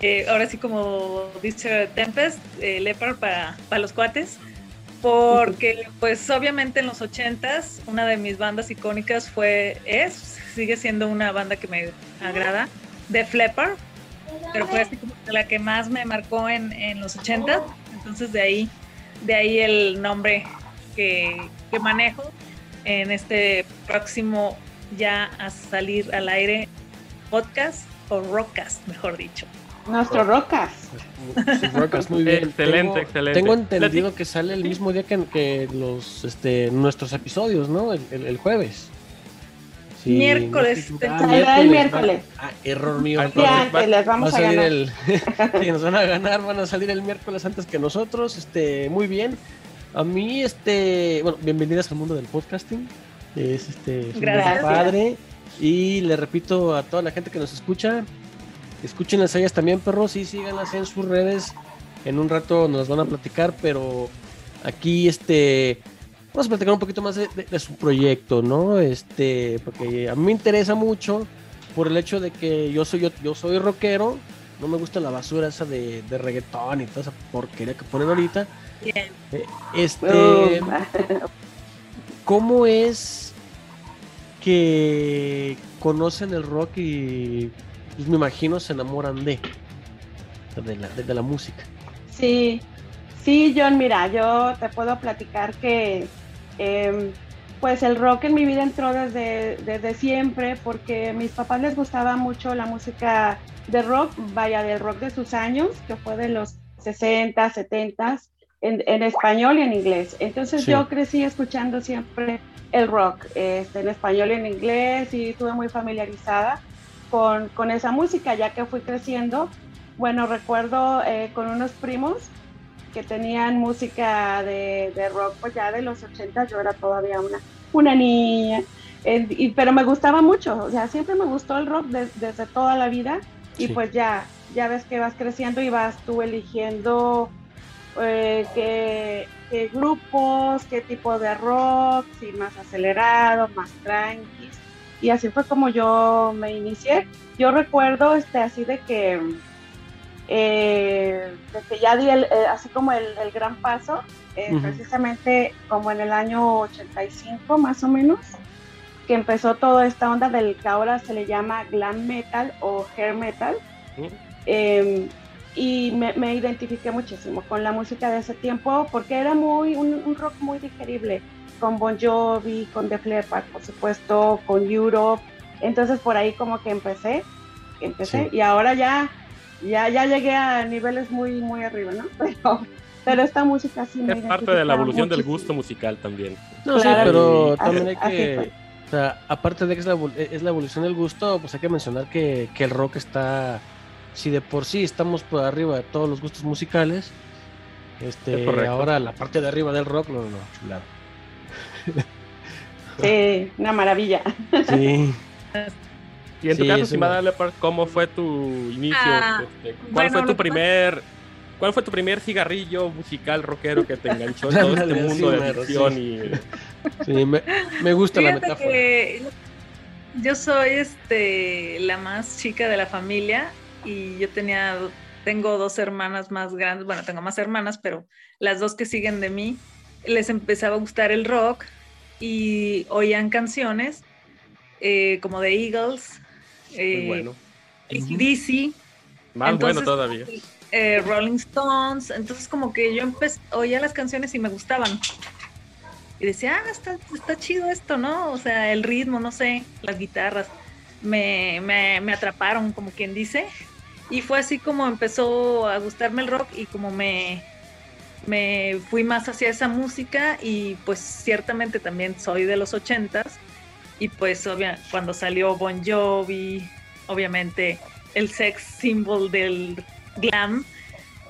Eh, ahora sí, como dice Tempest, eh, Leopard para, para los cuates. Porque, pues, obviamente en los ochentas, una de mis bandas icónicas fue, es, sigue siendo una banda que me agrada, de Leppard. Pero fue así como la que más me marcó en, en los ochentas. Entonces, de ahí, de ahí el nombre que, que manejo en este próximo ya a salir al aire podcast o rockcast, mejor dicho. Nuestro Rocas. Rocas, muy bien. Excelente, Tengo- excelente. Tengo entendido que sale el mismo día que, que los, este, nuestros episodios, ¿no? El, el- el jueves. Sí, Miércoles, no ah, Saldrá el miércoles. Ah, error mío. Ah, Sí, antes les va a vamos a salir ganar. el. sí, nos van a ganar, van a salir el miércoles antes que nosotros. Este, muy bien. A mí, este, bueno, bienvenidas al mundo del podcasting. Es este, padre. Y le repito a toda la gente que nos escucha, escúchenlas a ellas también, perros, y síganlas en sus redes. En un rato nos van a platicar, pero aquí, este, vamos a platicar un poquito más de, de- de su proyecto, ¿no? Este, porque a mí me interesa mucho por el hecho de que yo soy yo, yo soy rockero, no me gusta la basura esa de, de reggaetón y toda esa porquería que ponen ahorita. Bien. Eh, Este, ¿cómo es que conocen el rock y pues, me imagino se enamoran de de la, de, la música? Sí, sí, John, mira, yo te puedo platicar que em, pues el rock en mi vida entró desde, desde siempre porque a mis papás les gustaba mucho la música de rock, vaya, del rock de sus años, que fue de los 60, 70, en, en español y en inglés. Entonces Sí. yo crecí escuchando siempre el rock este, en español y en inglés y estuve muy familiarizada con, con esa música ya que fui creciendo. Bueno, recuerdo eh, con unos primos que tenían música de, de rock, pues ya de los 80, yo era todavía una, una niña, eh, y- pero me gustaba mucho, o sea, siempre me gustó el rock de- desde toda la vida, y Sí. pues ya, ya ves que vas creciendo y vas tú eligiendo eh, qué, qué grupos, qué tipo de rock, si más acelerado, más tranqui, y así fue como yo me inicié. Yo recuerdo este, así de que eh, de que ya di el, eh, así como el, el gran paso, eh, Ujú. precisamente como en el año 85 más o menos, que empezó toda esta onda del que ahora se le llama glam metal o hair metal. Y me, me identifiqué muchísimo con la música de ese tiempo porque era muy un, un rock muy digerible, con Bon Jovi, con Def Leppard, por supuesto, con Europe. Entonces por ahí como que empecé, empecé Sí. y ahora ya, ya, ya llegué a niveles muy, muy arriba, ¿no? Pero, pero esta música sí me Es parte de la evolución del gusto musical también. No, Claro, sí, pero sí. también hay que, fue. o sea, aparte de que es la, es la evolución del gusto, pues hay que mencionar que, que el rock está, si de por sí estamos por arriba de todos los gustos musicales, Es este, ahora la parte de arriba del rock, no, no, no, chulada. Sí, una maravilla. Sí. Y en tu caso, es estimada Leopard, ¿cómo fue tu inicio? Ah, Este, ¿Cuál bueno, fue tu primer, cuál fue tu primer cigarrillo musical rockero que te enganchó en todo este mundo sí, de adicción sí. y Sí, me, me gusta la metáfora. que yo soy este la más chica de la familia y yo tenía tengo dos hermanas más grandes, bueno, tengo más hermanas, pero las dos que siguen de mí les empezaba a gustar el rock y oían canciones eh, como de Eagles, muy eh, bueno. Más entonces- bueno todavía. eh, Rolling Stones, entonces como que yo empecé, oía las canciones y me gustaban. Y decía, ah, está, está chido esto, ¿no? O sea, el ritmo, no sé, las guitarras, me, me, me atraparon, como quien dice. Y fue así como empezó a gustarme el rock y como me, me fui más hacia esa música y pues ciertamente también soy de los ochentas y pues obvia, cuando salió Bon Jovi, obviamente el sex symbol del glam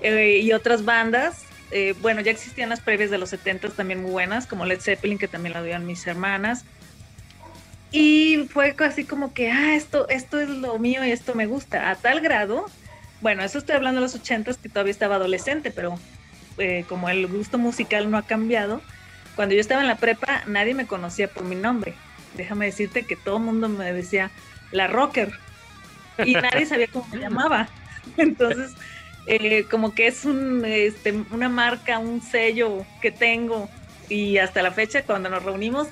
eh, y otras bandas. eh, bueno, ya existían las previas de los 70 también muy buenas, como Led Zeppelin, que también la oían mis hermanas. Y fue así como que, ah, esto, esto es lo mío y esto me gusta, a tal grado, bueno, eso estoy hablando de los ochentas que todavía estaba adolescente, pero eh, como el gusto musical no ha cambiado, cuando yo estaba en la prepa nadie me conocía por mi nombre. Déjame decirte que todo el mundo me decía la rocker y nadie sabía cómo me llamaba. Entonces, eh, como que es un, este, una marca, un sello que tengo y hasta la fecha cuando nos reunimos,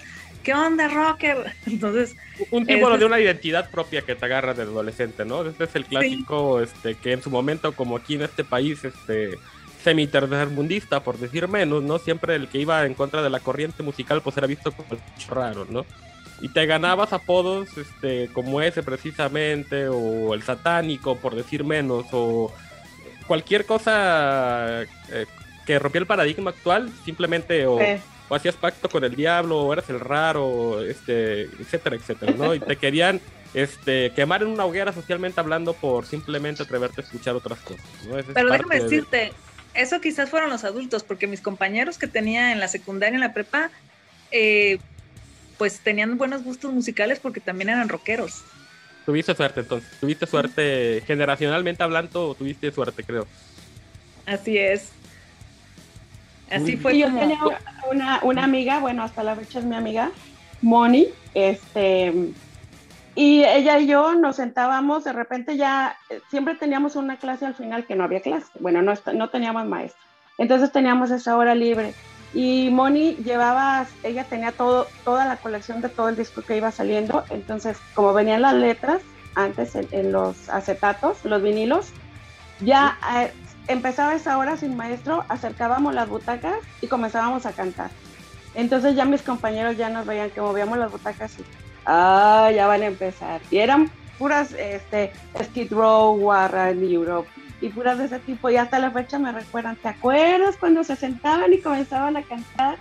¿qué onda, rocker? Entonces... Un símbolo ese de es- una identidad propia que te agarra de adolescente, ¿no? Este es el clásico, este, que en su momento, como aquí en este país, este semi tercermundista, por decir menos, ¿no? Siempre el que iba en contra de la corriente musical, pues era visto como el raro, ¿no? Y te ganabas apodos, este, como ese precisamente, o el satánico, por decir menos, o cualquier cosa eh, que rompiera el paradigma actual, simplemente o, Sí. O hacías pacto con el diablo, o eras el raro, este, etcétera, etcétera, ¿no? Y te querían este, quemar en una hoguera socialmente hablando por simplemente atreverte a escuchar otras cosas. ¿no? Esa Pero déjame de- decirte, eso quizás fueron los adultos, porque mis compañeros que tenía en la secundaria, en la prepa, eh, pues tenían buenos gustos musicales porque también eran rockeros. Tuviste suerte entonces, tuviste suerte generacionalmente hablando, tuviste suerte, creo. Así es. Así fue Y yo tenía una, una amiga, bueno, hasta la fecha es mi amiga, Moni, este, y ella y yo nos sentábamos, de repente ya, eh, siempre teníamos una clase al final que no había clase, bueno, no, no teníamos maestro, entonces teníamos esa hora libre, y Moni llevaba, ella tenía todo, toda la colección de todo el disco que iba saliendo, entonces como venían las letras antes en, en los acetatos, los vinilos, ya eh, empezaba esa hora sin maestro, acercábamos las butacas y comenzábamos a cantar. Entonces ya mis compañeros ya nos veían que movíamos las butacas y, ah, ya van a empezar. Y eran puras, este, Skid Row, Warren, Europe, y puras de ese tipo. Y hasta la fecha me recuerdan, ¿te acuerdas cuando se sentaban y comenzaban a cantar?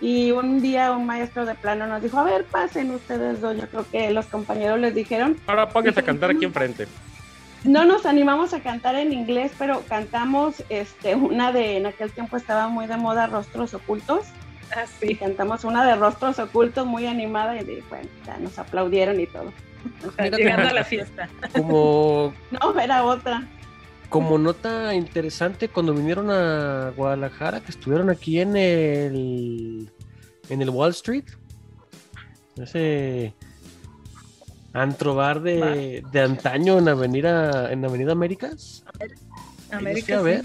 Y un día un maestro de plano nos dijo, a ver, pasen ustedes dos. Yo creo que los compañeros les dijeron, Ahora póngase a cantar aquí enfrente. No nos animamos a cantar en inglés, pero cantamos este, una de, en aquel tiempo estaba muy de moda, Rostros Ocultos. Ah, Y cantamos una de Rostros Ocultos muy animada y de, bueno, ya nos aplaudieron y todo. Llegando a la fiesta. Como, No, era otra. como nota interesante, cuando vinieron a Guadalajara, que estuvieron aquí en el, en el Wall Street, ese antro bar de, de antaño en Avenida, en Avenida Américas. Ahí América, a ver.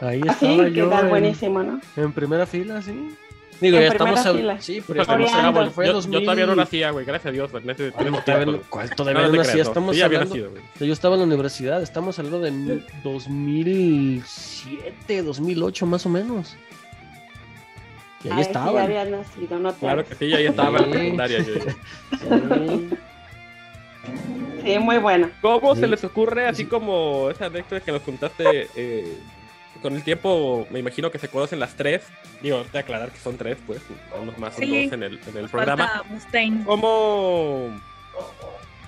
Ahí estaba que yo tal en, buenísimo, ¿no? en primera fila, sí. Digo, En ya estamos a- fila. Sí, pero estamos Coreando. hablando, fue yo, 2000. yo todavía no nacía, güey, gracias a Dios. en ese- en ¿Cuál ese todavía cuál todavía No, no nacía? Estamos Sí, hablando- nacido, güey. Yo estaba en la universidad, estamos hablando de mil- 2007, 2008 más o menos. Y ahí Ay, sí, estaban. ya había nacido, no te Claro que sí, ahí estaba en la Sí. secundaria. yo. Sí. Sí, muy bueno. ¿Cómo Sí. se les ocurre, así como esa anécdota que nos contaste, eh, con el tiempo, me imagino que se conocen las tres? Digo, te aclarar que son tres, pues, unos más, son dos en el, en el programa. Mustaine. ¿Cómo,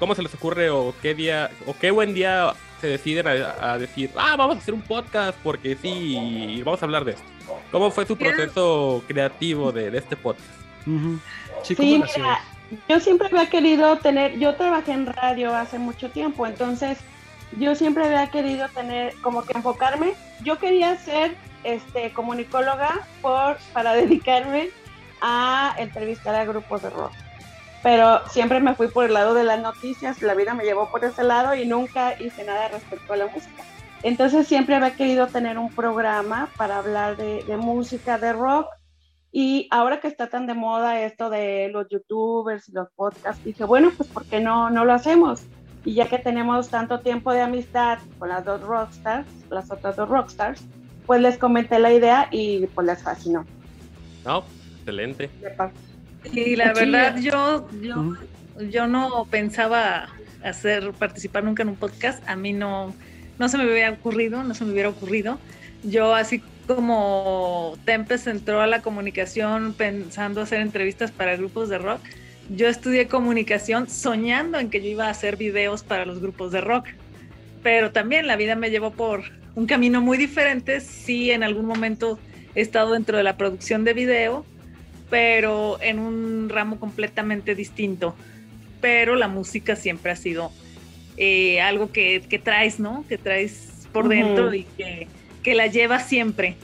¿Cómo se les ocurre o qué día, o qué buen día se deciden a, a decir, ah, vamos a hacer un podcast porque sí, vamos a hablar de esto? ¿Cómo fue su Mira. proceso creativo de, de este podcast? Sí, mira, yo siempre había querido tener, yo trabajé en radio hace mucho tiempo, entonces yo siempre había querido tener, como que enfocarme, yo quería ser este, comunicóloga por, para dedicarme a entrevistar a grupos de rock. Pero siempre me fui por el lado de las noticias, la vida me llevó por ese lado y nunca hice nada respecto a la música. Entonces siempre había querido tener un programa para hablar de, de música, de rock, y ahora que está tan de moda esto de los youtubers y los podcasts, dije, bueno, pues ¿por qué no, no lo hacemos? Y ya que tenemos tanto tiempo de amistad con las dos rockstars, las otras dos rockstars, pues les comenté la idea y pues les fascinó. No, excelente. De par- Y la verdad, yo, yo, yo no pensaba hacer participar nunca en un podcast. A mí no, no se me hubiera ocurrido, no se me hubiera ocurrido. Yo así como Tempest entró a la comunicación pensando hacer entrevistas para grupos de rock, yo estudié comunicación soñando en que yo iba a hacer videos para los grupos de rock. Pero también la vida me llevó por un camino muy diferente. Sí, en algún momento he estado dentro de la producción de video, pero en un ramo completamente distinto. Pero la música siempre ha sido eh, algo que, que traes, ¿no? Que traes por dentro y que, que la llevas siempre.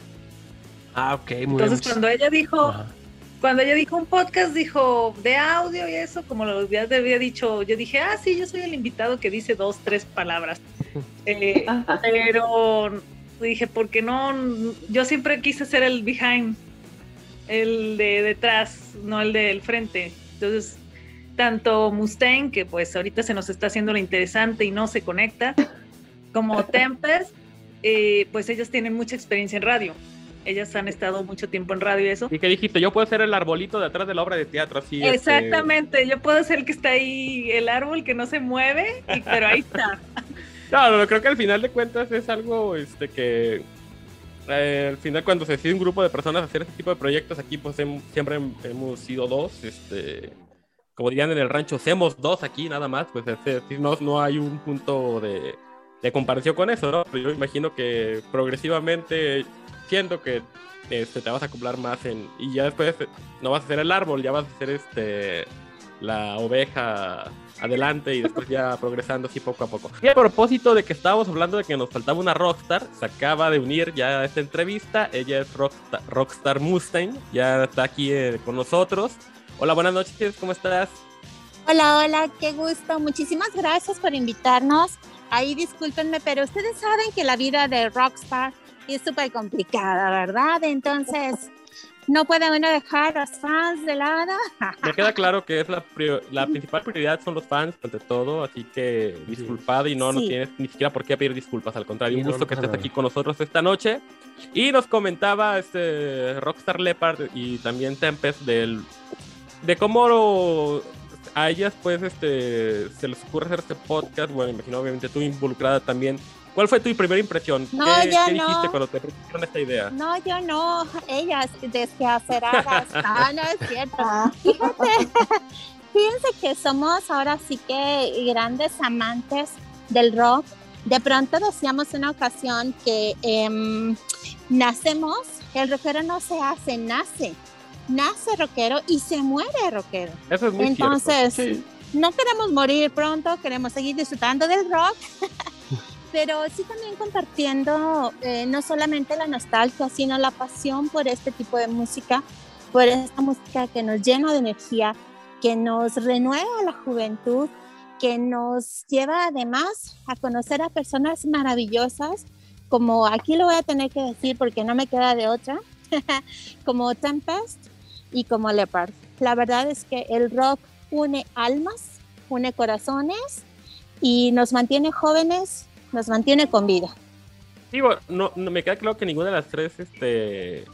Ah, ok, muy Entonces bien. cuando ella dijo, Ajá. cuando ella dijo un podcast, dijo de audio y eso, como lo ya te había dicho, yo dije, ah, sí, yo soy el invitado que dice dos, tres palabras. Eh, pero dije, ¿por qué no? Yo siempre quise ser el behind, el de detrás, no el del frente. Entonces, tanto Mustaine, que pues ahorita se nos está haciendo lo interesante y no se conecta, como Tempest, eh, pues ellas tienen mucha experiencia en radio. Ellas han estado mucho tiempo en radio y eso. Y que dijiste, yo puedo ser el arbolito de atrás de la obra de teatro, así. este, Exactamente, yo puedo ser el que está ahí, el árbol que no se mueve, y- pero ahí está. No, no, creo que al final de cuentas es algo este que eh, al final cuando se decide un grupo de personas hacer este tipo de proyectos aquí pues siempre hem- hemos sido dos, este como dirían en el rancho, hacemos dos aquí nada más, pues es decir, no, no hay un punto de, de comparación con eso, ¿no? Pero yo imagino que progresivamente siento que este, te vas a acoplar más en y ya después eh, no vas a ser el árbol, ya vas a ser este la oveja adelante y después ya progresando así poco a poco. Y a propósito de que estábamos hablando de que nos faltaba una rockstar, se acaba de unir ya a esta entrevista. Ella es Rockstar, rockstar Mustaine, ya está aquí eh, con nosotros. Hola, buenas noches, ¿cómo estás? Hola, hola, qué gusto. Muchísimas gracias por invitarnos. Ahí discúlpenme, pero ustedes saben que la vida de rockstar es súper complicada, ¿verdad? Entonces, no puede uno dejar a los fans de lado. Me queda claro que es la, prior- la principal prioridad son los fans ante todo, así que disculpad y no, no Sí. tienes ni siquiera por qué pedir disculpas, al contrario, Sí, un no, gusto no que pasa estés aquí con nosotros esta noche. Y nos comentaba este Rockstar Leopard y también Tempest del de cómo a ellas pues este se les ocurre hacer este podcast, bueno, imagino obviamente tú involucrada también. ¿Cuál fue tu primera impresión? No, ¿Qué, ya qué dijiste no. cuando te propusieron esta idea? No, yo no, ellas desquaceradas. No, no es cierto. Fíjate, fíjense que somos ahora sí que grandes amantes del rock. De pronto decíamos una ocasión que em, nacemos, el rockero no se hace, nace. Nace rockero y se muere rockero. Eso es muy Entonces, cierto. no queremos morir pronto, queremos seguir disfrutando del rock, pero sí también compartiendo eh, no solamente la nostalgia, sino la pasión por este tipo de música, por esta música que nos llena de energía, que nos renueva la juventud, que nos lleva además a conocer a personas maravillosas, como aquí lo voy a tener que decir porque no me queda de otra, como Tempest y como Leopard. La verdad es que el rock une almas, une corazones y nos mantiene jóvenes, nos mantiene con vida. Digo, no, no me queda claro que ninguna de las tres este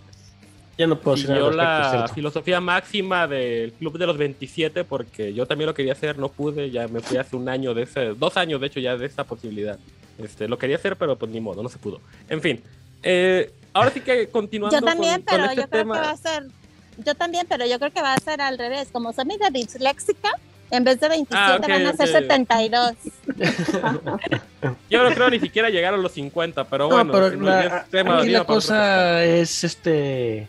Ya no puedo siguió la ¿cierto? filosofía máxima del club de los 27 porque yo también lo quería hacer, no pude, ya me fui hace un año de ese, dos años de hecho ya de esa posibilidad. Este, lo quería hacer, pero pues ni modo, no se pudo. En fin, eh, ahora sí que continuando Yo también, con, con pero este yo creo tema. que va a ser, yo también, pero yo creo que va a ser al revés. Como soy media disléxica, en vez de 27 Ah, van a ser ok. 72. Yo no creo ni siquiera llegar a los 50, pero No, bueno, pero no, la- es tema- aquí tema la cosa es este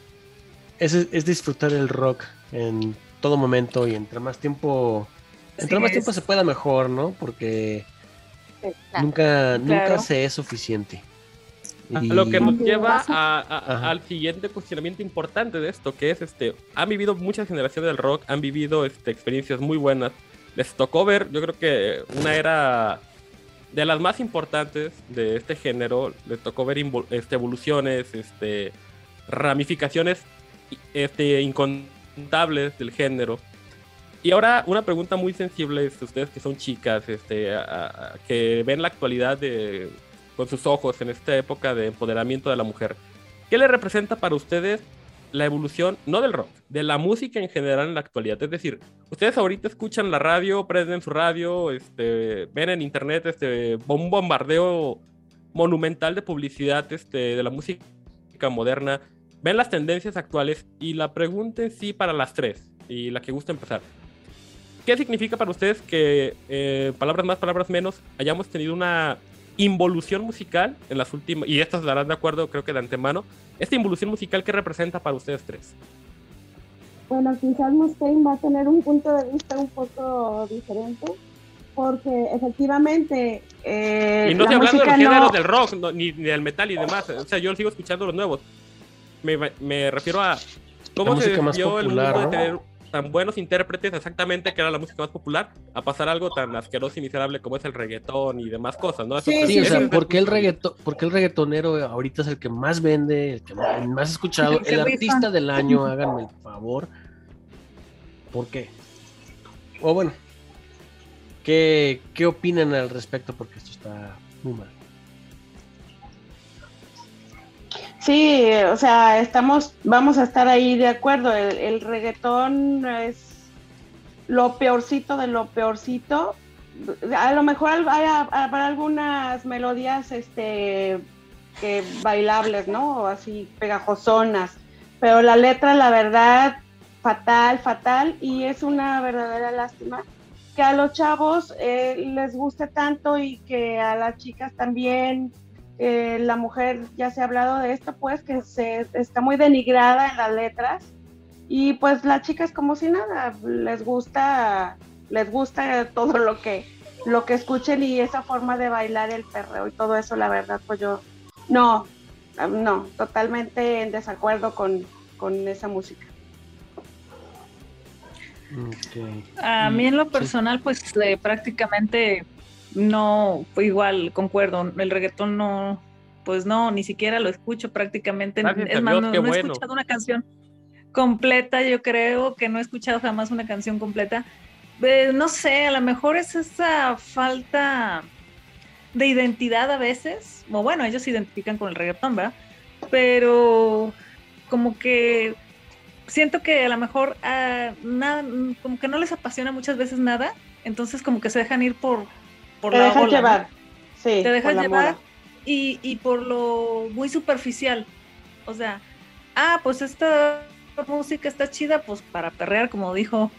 es, es disfrutar el rock en todo momento y entre más tiempo entre más es. tiempo se pueda mejor, ¿no? Porque Claro. nunca nunca se es suficiente. Y- Lo que nos lleva a- a- al siguiente cuestionamiento importante de esto, que es este, han vivido muchas generaciones del rock, han vivido este, experiencias muy buenas. Les tocó ver, yo creo que una era de las más importantes de este género, les tocó ver este, evoluciones, este, ramificaciones este, incontables del género. Y ahora una pregunta muy sensible, es ustedes que son chicas, este, a- a- que ven la actualidad de, con sus ojos en esta época de empoderamiento de la mujer. ¿Qué le representa para ustedes la evolución, no del rock, de la música en general en la actualidad? Es decir, ustedes ahorita escuchan la radio, prenden su radio, este, ven en internet este, un bombardeo monumental de publicidad este, de la música moderna, ven las tendencias actuales y la pregunta en sí para las tres, y la que gusta empezar. ¿Qué significa para ustedes que, eh, palabras más, palabras menos, hayamos tenido una involución musical en las últimas, y estas darán de acuerdo creo que de antemano, esta involución musical que representa para ustedes tres? bueno, quizás Mustaine va a tener un punto de vista un poco diferente, porque efectivamente... Eh, y no la estoy hablando de los música no- géneros del rock, no, ni, ni del metal y demás. O sea, yo sigo escuchando los nuevos. Me, me refiero a cómo La se dio el mundo de tener tan buenos intérpretes, exactamente, que era la música más popular, a pasar algo tan asqueroso y miserable como es el reggaetón y demás cosas, ¿no? Eso- Sí, o sea, ¿por qué el reggaeton, por qué el reggaetonero ahorita es el que más vende, el que más, más escuchado, El artista del año, háganme el favor? ¿Por qué? O bueno, ¿qué, qué opinan al respecto? Porque esto está muy mal. Sí, o sea, estamos, vamos a estar ahí de acuerdo. El, el reggaetón es lo peorcito de lo peorcito. A lo mejor habrá algunas melodías este, que bailables, ¿no? O así pegajosonas. Pero la letra, la verdad, fatal, fatal. Y es una verdadera lástima que a los chavos eh, les guste tanto y que a las chicas también eh, la mujer, ya se ha hablado de esto, pues que se está muy denigrada en las letras. Y pues las chicas como si nada, les gusta, les gusta todo lo que, lo que escuchen y esa forma de bailar el perreo y todo eso, la verdad, pues yo no, no, totalmente en desacuerdo con, con esa música. A mí en lo personal, pues eh, prácticamente no, pues, igual concuerdo, el reggaetón no, pues no, ni siquiera lo escucho prácticamente. Gracias es más, Dios, no, no he escuchado una canción completa, yo creo que no he escuchado jamás una canción completa. Eh, no sé, a lo mejor es esa falta de identidad a veces, o bueno, ellos se identifican con el reggaetón, ¿verdad? Pero como que siento que a lo mejor ah, nada, como que no les apasiona muchas veces nada, entonces como que se dejan ir por, por Te la dejas llevar, sí, te dejas llevar y, y por lo muy superficial. O sea, ah, pues esta música está chida, pues para perrear, como dijo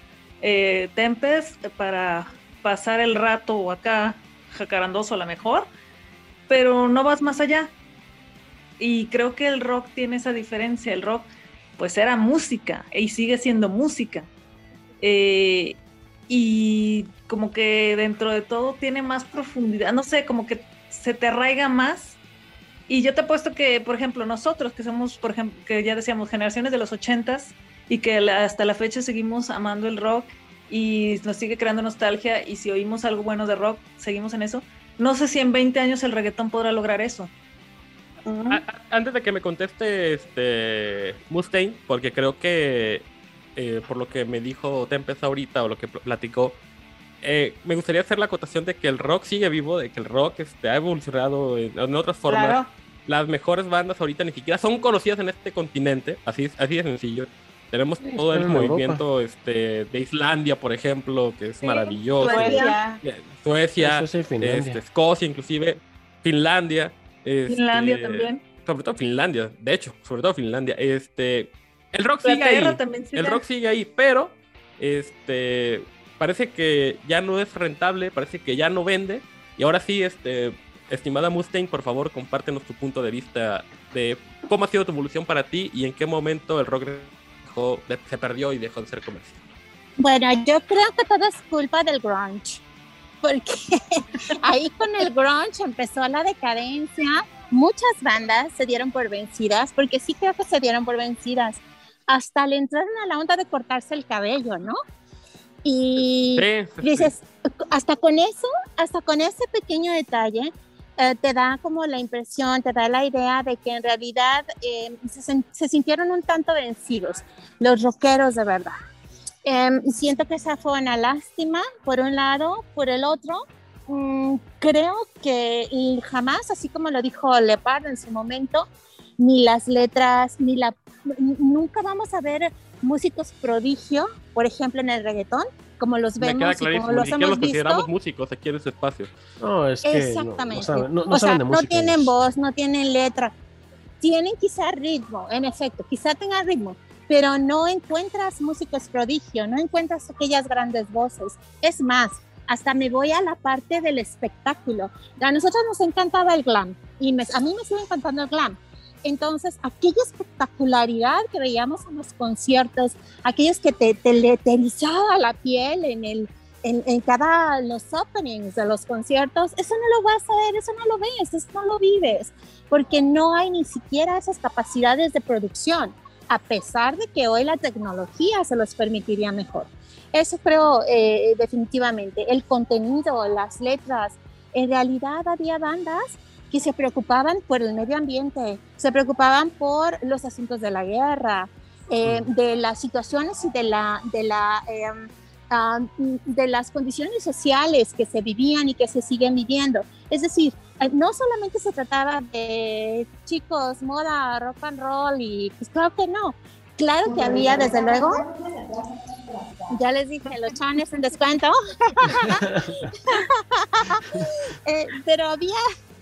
eh, Tempest, para pasar el rato o acá jacarandoso a lo mejor, pero no vas más allá. Y creo que el rock tiene esa diferencia. El rock, pues era música y sigue siendo música. Eh, y como que dentro de todo tiene más profundidad, no sé, como que se te arraiga más. Y yo te apuesto que, por ejemplo, nosotros que somos, por ejemplo, que ya decíamos, generaciones de los ochentas y que hasta la fecha seguimos amando el rock y nos sigue creando nostalgia y si oímos algo bueno de rock, seguimos en eso. No sé si en 20 años el reggaetón podrá lograr eso. A- a- antes de que me conteste este Mustaine, porque creo que eh, por lo que me dijo Tempest ahorita o lo que pl- platicó, eh, me gustaría hacer la acotación de que el rock sigue vivo, de que el rock este, ha evolucionado en, en otras formas. Claro. Las mejores bandas ahorita ni siquiera son conocidas en este continente, así, así de sencillo. Tenemos todo el movimiento este, de Islandia, por ejemplo, que es Sí, maravilloso. Suecia. Eh, Suecia, este, Escocia, inclusive Finlandia. este, Finlandia también. Sobre todo Finlandia, de hecho, sobre todo Finlandia. Este, el rock sigue ahí. el rock sigue ahí, pero este parece que ya no es rentable, parece que ya no vende. Y ahora sí, este, estimada Mustang, por favor, compártenos tu punto de vista de cómo ha sido tu evolución para ti y en qué momento el rock dejó- se perdió y dejó de ser comercial. Bueno, yo creo que todo es culpa del grunge, porque ahí con el grunge empezó la decadencia. Muchas bandas se dieron por vencidas, porque sí creo que se dieron por vencidas. Hasta le entraron a la onda de cortarse el cabello, ¿no? Y Sí, dices, hasta con eso, hasta con ese pequeño detalle, eh, te da como la impresión, te da la idea de que en realidad eh, se, se sintieron un tanto vencidos, los rockeros de verdad. Em, siento que esa fue una lástima, por un lado, por el otro, mm, creo que jamás, así como lo dijo Lepard en su momento, ni las letras, ni la... Nunca vamos a ver músicos prodigio, por ejemplo, en el reggaetón, como los Me queda vemos y clarísimo, como los hemos los consideramos visto. músicos aquí en este espacio. No, es que no- Exactamente. no, saben, no- no o saben sea, de no música. tienen ellos. voz, no tienen letra. Tienen quizá ritmo, en efecto, quizá tengan ritmo, pero no encuentras músicos prodigio, no encuentras aquellas grandes voces. Es más, hasta me voy a la parte del espectáculo. A nosotros nos encantaba el glam y me- a mí me sigue encantando el glam, Entonces, aquella espectacularidad que veíamos en los conciertos, aquellos que te, te la piel en, el, en, en cada los openings de los conciertos, eso no lo vas a ver, eso no lo ves, eso no lo vives, porque no hay ni siquiera esas capacidades de producción, a pesar de que hoy la tecnología se los permitiría mejor. Eso creo eh, definitivamente. El contenido, las letras, en realidad había bandas que se preocupaban por el medio ambiente, se preocupaban por los asuntos de la guerra, eh, de las situaciones y de, la, de, la, ah, de las condiciones sociales que se vivían y que se siguen viviendo. Es decir, eh, no solamente se trataba de chicos, moda, rock and roll y pues claro que no. Claro que había, desde luego, ya les dije, los chones en descuento. Eh, pero había,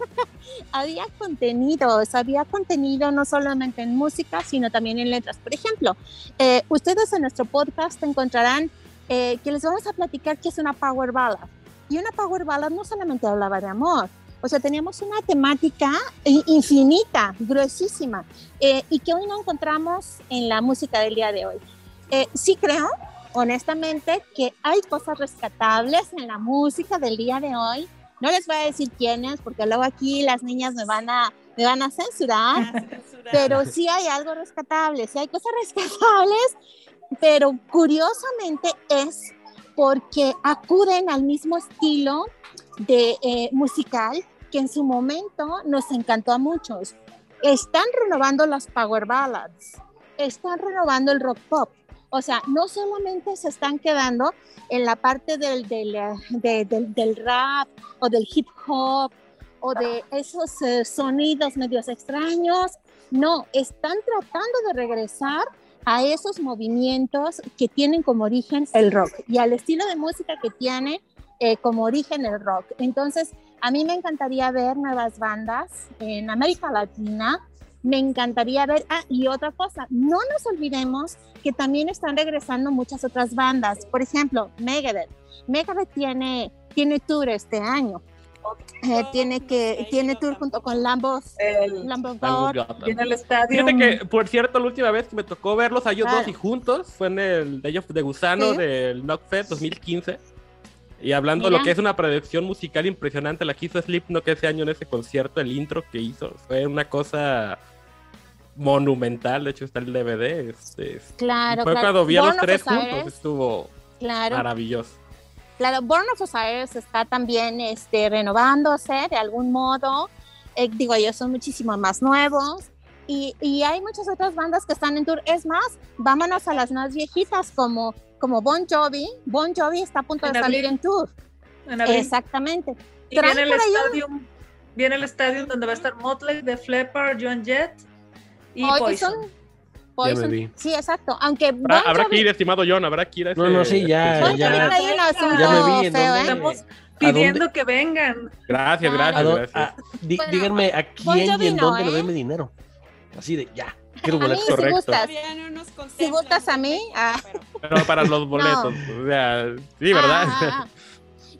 había contenidos, había contenido no solamente en música, sino también en letras. Por ejemplo, eh, ustedes en nuestro podcast encontrarán eh, que les vamos a platicar qué es una power ballad. Y una power ballad no solamente hablaba de amor, o sea, teníamos una temática infinita, gruesísima, y que hoy no encontramos en la música del día de hoy. sí creo honestamente que hay cosas rescatables en la música del día de hoy. No les voy a decir quiénes, porque luego aquí las niñas me van a, me van a censurar, pero sí hay algo rescatable, sí hay cosas rescatables, pero curiosamente es porque acuden al mismo estilo de eh, musical que en su momento nos encantó a muchos. Están renovando las power ballads, están renovando el rock pop, o sea, no solamente se están quedando en la parte del, del, eh, del, rap o del hip hop o de esos eh, sonidos medios extraños, no, están tratando de regresar a esos movimientos que tienen como origen el rock y al estilo de música que tiene eh, como origen el rock. Entonces, a mí me encantaría ver nuevas bandas en América Latina me encantaría ver. Ah, y otra cosa, no nos olvidemos que también están regresando muchas otras bandas. Por ejemplo, Megadeth. Megadeth tiene, tiene tour este año. Eh, tiene que tiene tour junto con Lambo God, en el estadio Fíjate que, por cierto, la última vez que me tocó verlos a ellos Ah. dos y juntos fue en el Day of the Gusano Sí. del Knockfest 2015. Y hablando de lo Mira. que es una producción musical impresionante, la que hizo Slipknot ese año en ese concierto, el intro que hizo, fue una cosa monumental. De hecho, está el DVD. Este, es- Claro, fue claro. cuando vi a los tres juntos, estuvo Claro, maravilloso. claro. Born of Osiris está también este, renovándose de algún modo. Eh, digo, ellos son muchísimo más nuevos. Y, y hay muchas otras bandas que están en tour. Es más, vámonos a las más viejitas como, como Bon Jovi. Bon Jovi está a punto de En salir abril. en tour. En. Exactamente. Y viene el estadio, viene el estadio donde va a estar Motley, The Flipper, John Jett y Oye, Poison. son Poison. Sí, exacto. Aunque Habrá, Bon habrá que ir, estimado John, habrá que ir a ese. No, no, sí, ya, Bon ya. Ya me vi ¿eh? Estamos ¿A pidiendo que vengan. Gracias, No, ¿A gracias, dó- gracias. a- Bueno, díganme a Bon quién y en no, dónde le ¿eh? doy mi dinero. Así de ya. Quiero A mí, boletos. si correcto. gustas, no si gustas a mí, ah, Pero para los boletos, o sea, sí, ¿verdad? Ah, ah, ah.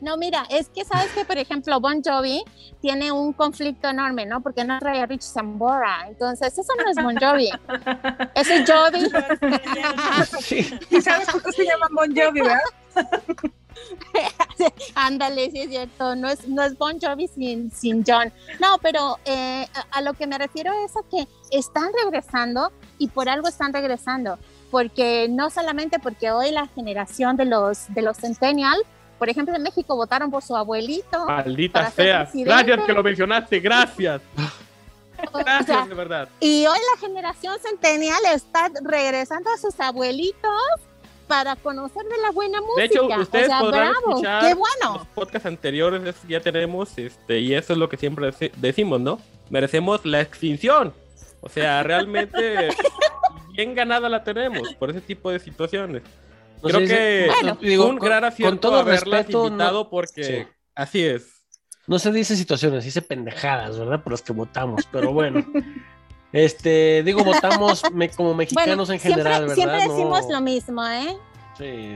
No, mira, es que sabes que, por ejemplo, Bon Jovi tiene un conflicto enorme, ¿no? Porque no trae a Rich Sambora. Entonces, eso no es Bon Jovi. Eso es Jovi. Sí. ¿Y sabes por qué se llaman Bon Jovi, verdad? Ándale, sí es cierto. No es, no es Bon Jovi sin, sin John. No, pero eh, a, a lo que me refiero es a que están regresando y por algo están regresando. Porque no solamente porque hoy la generación de los, de los Centennial, por ejemplo, en México votaron por su abuelito. Maldita sea. Gracias que lo mencionaste, gracias. O sea, Gracias, de verdad. Y hoy la generación centennial está regresando a sus abuelitos para conocer de la buena música. De hecho, o ustedes sea, podrán bravo, escuchar qué bueno. los podcasts anteriores ya tenemos, este, y eso es lo que siempre deci- decimos, ¿no? Merecemos la extinción. O sea, realmente bien ganada la tenemos por ese tipo de situaciones. No Creo sé, que Bueno. digo, un con- gran con acierto todo haberlas respeto, no- invitado porque Sí. así es. No se dice situaciones, dice pendejadas, ¿verdad? Por las que votamos, pero bueno. Este, digo, votamos me- como mexicanos Bueno, en general, siempre, ¿verdad? siempre No- decimos lo mismo, ¿eh? Sí.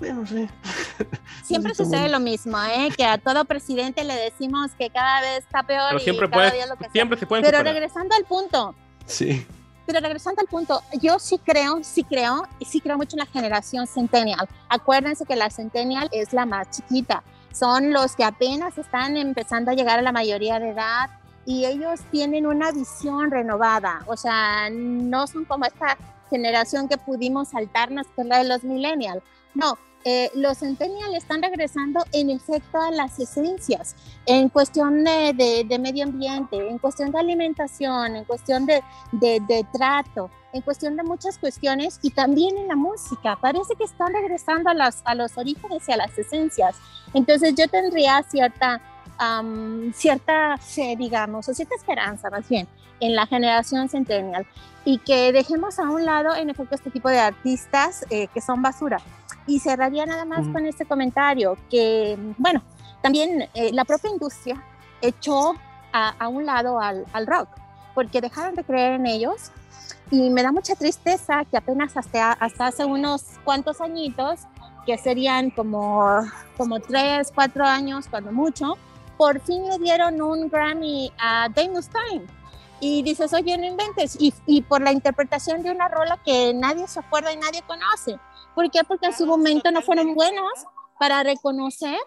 Bueno, sí. Siempre sucede lo mismo, ¿eh? Que a todo presidente le decimos que cada vez está peor Pero y siempre, cada puedes, día lo que sea. siempre se pueden Pero superar. regresando al punto, Sí. Pero regresando al punto, yo sí creo, sí creo, sí creo mucho en la generación Centennial. Acuérdense que la Centennial es la más chiquita. Son los que apenas están empezando a llegar a la mayoría de edad y ellos tienen una visión renovada. O sea, no son como esta generación que pudimos saltarnos, que es la de los Millennials. No, eh, los Centennial están regresando en efecto a las esencias, en cuestión de, medio ambiente, en cuestión de alimentación, en cuestión de, de- trato, en cuestión de muchas cuestiones y también en la música. Parece que están regresando a, las, a los orígenes y a las esencias. Entonces yo tendría cierta, am, cierta digamos, o cierta esperanza más bien en la generación Centennial y que dejemos a un lado en efecto este tipo de artistas eh, que son basura. Y cerraría nada más con este comentario, que bueno, también eh, la propia industria echó a, a un lado al, al rock, porque dejaron de creer en ellos y me da mucha tristeza que apenas hasta, hasta hace unos cuantos añitos, que serían como, como tres, cuatro años, cuando mucho, por fin le dieron un Grammy a Dave Mustaine. Y dices, oye, no inventes. Y, y por la interpretación de una rola que nadie se acuerda y nadie conoce. ¿Por qué? Porque en su momento no fueron buenos para reconocer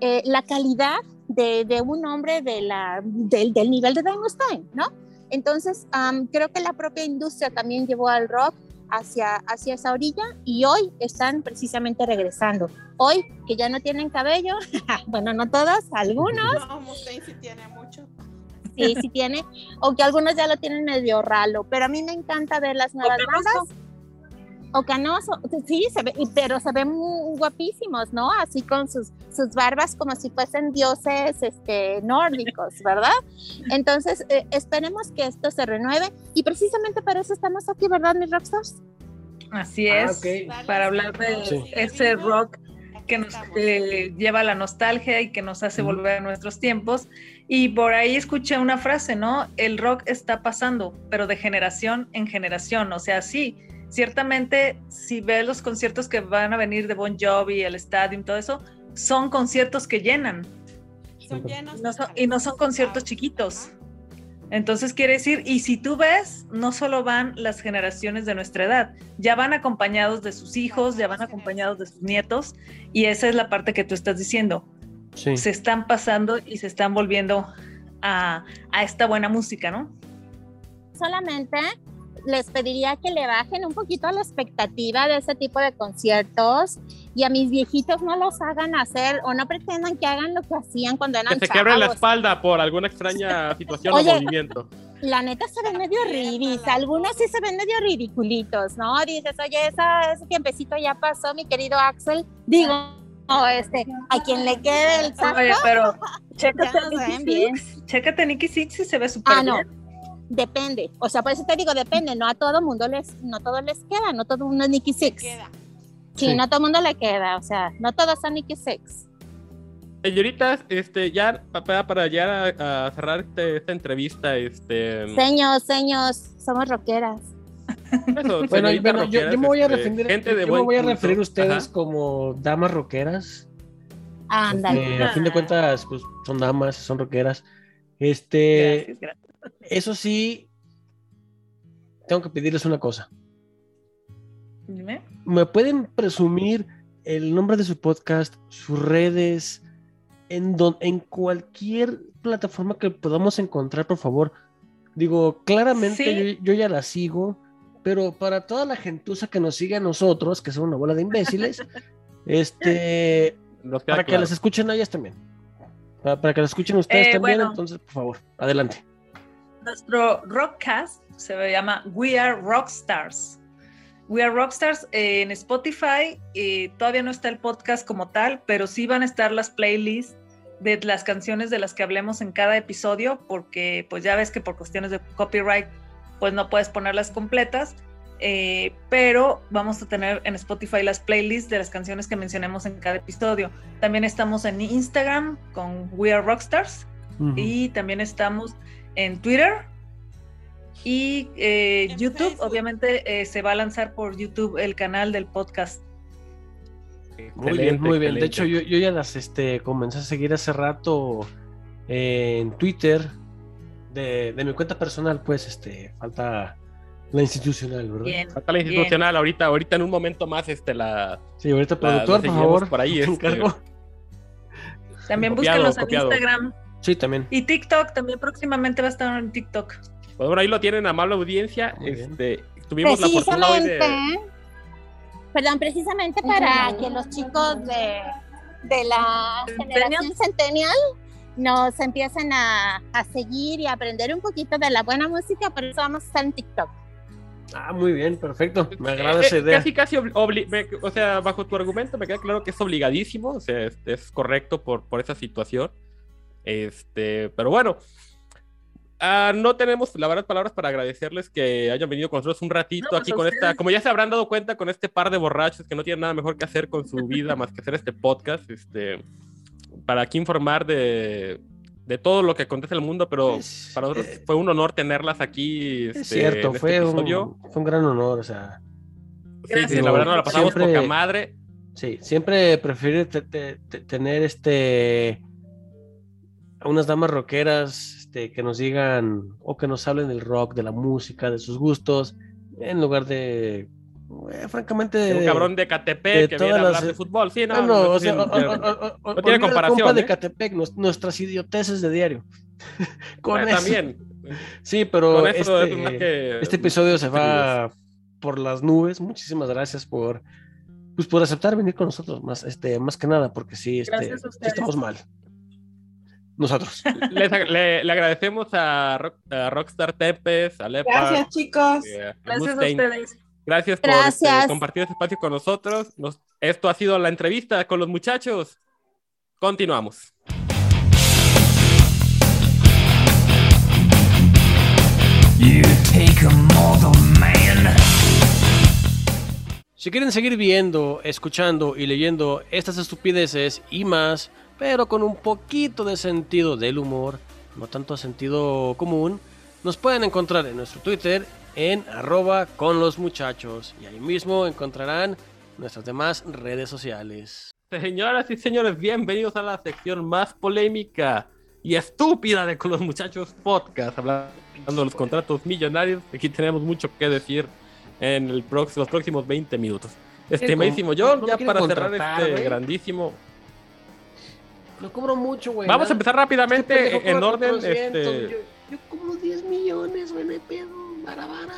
eh, la calidad de, de un hombre de la, del, del nivel de Dave Mustaine, ¿no? Entonces, am, creo que la propia industria también llevó al rock hacia, hacia esa orilla y hoy están precisamente regresando. Hoy, que ya no tienen cabello, bueno, no todos, algunos, No, Mustaine sí tiene mucho. sí, sí tiene, o que algunos ya lo tienen medio ralo, pero a mí me encanta ver las nuevas bandas. O canoso, sí, se ve, pero se ven muy guapísimos, ¿no? Así con sus, sus barbas como si fuesen dioses este, nórdicos, ¿verdad? Entonces, eh, esperemos que esto se renueve y precisamente para eso estamos aquí, ¿verdad, mis rockstars? Así Ah, es, para hablar de Sí. ese rock que nos eh, lleva a la nostalgia y que nos hace volver a nuestros tiempos. Y por ahí escuché una frase, ¿no? El rock está pasando, pero de generación en generación. O sea, sí, ciertamente, si ves los conciertos que van a venir de Bon Jovi, el Stadium, todo eso, son conciertos que llenan. Son llenos. No son- y no son conciertos chiquitos. Entonces quiere decir, y si tú ves, no solo van las generaciones de nuestra edad, ya van acompañados de sus hijos, ya van acompañados de sus nietos, y esa es la parte que tú estás diciendo. Sí. Se están pasando y se están volviendo a, a esta buena música, ¿no? Solamente les pediría que le bajen un poquito la expectativa de ese tipo de conciertos y a mis viejitos no los hagan hacer o no pretendan que hagan lo que hacían cuando eran Que se quebren la espalda por alguna extraña situación Oye. o movimiento. la neta se ven medio ridis, algunos sí se ven medio ridiculitos, ¿no? Dices, oye, esa, ese tiempecito ya pasó, mi querido Axel. Digo, no, este, a quien le quede el saco. Oye, pero chécate bien. Six, chécate Nicky Six y se ve súper Ah, no. bien. Depende, o sea, por eso te digo, depende, no a todo mundo les, no todo les queda, no todo mundo es Nicky Six. Queda. Sí, Sí. no todo mundo le queda, o sea, no todos son Nicky Six. Señoritas, este, ya pa- para, para llegar a, a cerrar este- esta entrevista, este. Seños, seños, somos rockeras. eso, Bueno, bueno, yo, rockeras, yo me voy a este, referir, yo me voy a referir a ustedes Ajá. como damas rockeras. Ándale. Eh, a fin de cuentas, pues son damas, son rockeras. Este, Gracias, gracias. Eso sí, tengo que pedirles una cosa. Dime. ¿Me pueden presumir el nombre de su podcast, sus redes, en, don- en cualquier plataforma que podamos encontrar, por favor? Digo, claramente Sí. yo, yo ya la sigo, pero para toda la gentuza que nos sigue a nosotros, que son una bola de imbéciles, este, para que las escuchen a ellas también. Para, para que las escuchen ustedes Eh, también, bueno. entonces, por favor, adelante. Nuestro rockcast se llama We Are Rockstars. We Are Rockstars eh, en Spotify. eh, todavía no está el podcast como tal, pero sí van a estar las playlists de las canciones de las que hablemos en cada episodio, porque pues ya ves que por cuestiones de copyright pues no puedes ponerlas completas, eh, pero vamos a tener en Spotify las playlists de las canciones que mencionemos en cada episodio. También estamos en Instagram con We Are Rockstars y también estamos en Twitter y eh, YouTube. Facebook. Obviamente eh, se va a lanzar por YouTube el canal del podcast. Muy bien, muy bien. De hecho, yo, yo ya las este, comencé a seguir hace rato eh, en Twitter. De, de mi cuenta personal, pues, este, falta la institucional, ¿verdad? Bien. Falta la institucional, ahorita, ahorita en un momento más, este, la. Sí, ahorita productor, la por favor. Por ahí, te este, encargo. También Copiado, búsquenlos en. Instagram. Sí, también. Y TikTok, también próximamente va a estar en TikTok. Pues bueno, ahí lo tienen, amable audiencia. Este, tuvimos la fortuna hoy de. Precisamente, perdón, precisamente para que los chicos de, de la generación Centennial nos empiecen a, a seguir y a aprender un poquito de la buena música, por eso vamos a estar en TikTok. Ah, muy bien, perfecto. Me agrada Eh, esa eh, idea. Casi, casi, obli- obli- me- o sea, bajo tu argumento me queda claro que es obligadísimo, o sea, es, es correcto por, por esa situación. Este, pero bueno, ah, no tenemos, la verdad, palabras para agradecerles que hayan venido con nosotros un ratito No, pues, aquí con esta, como ya se habrán dado cuenta, con este par de borrachos que no tienen nada mejor que hacer con su vida más que hacer este podcast, este, para aquí informar de, de todo lo que acontece en el mundo, pero Es- para nosotros eh, fue un honor tenerlas aquí. Es este, cierto, este fue, un, fue un gran honor, o sea. Sí, sí, la verdad nos la pasamos Siempre- poca madre. Sí, siempre prefiero te- te- te- tener este a unas damas rockeras este, que nos digan o que nos hablen del rock, de la música, de sus gustos, en lugar de, eh, francamente, De un cabrón de de Catepec que viene a hablar las- de fútbol. Sí, no, Ah, no, no, tiene comparación. compa de ¿eh? Catepec, nos- nuestras idioteces de diario. Con Bueno, eso. también. Sí, pero Con eso este, es más que- este episodio se va por las nubes. Muchísimas gracias por, pues, por aceptar venir con nosotros, más, este, más que nada, porque sí, este, estamos mal. Nosotros. Les ag- le, le agradecemos a, Rock- a Rockstar Tepes, a Lepa, Gracias, chicos. Gracias a ustedes. Gracias por este, compartir este espacio con nosotros. Nos- esto ha sido la entrevista con los muchachos. Continuamos. You take a mortal man. Si quieren seguir viendo, escuchando y leyendo estas estupideces y más, pero con un poquito de sentido del humor, no tanto sentido común, nos pueden encontrar en nuestro Twitter en arroba con los muchachos y ahí mismo encontrarán nuestras demás redes sociales. Señoras y señores, bienvenidos a la sección más polémica y estúpida de Con los Muchachos Podcast, hablando de los contratos millonarios. Aquí tenemos mucho que decir en el los próximos 20 minutos. Estimadísimo. John, ya para cerrar este grandísimo. Lo cobro mucho, güey. Vamos a nada. empezar rápidamente Este en orden. 400, este, Yo, yo cobro 10 millones, güey, no hay pedo. Bara, bara.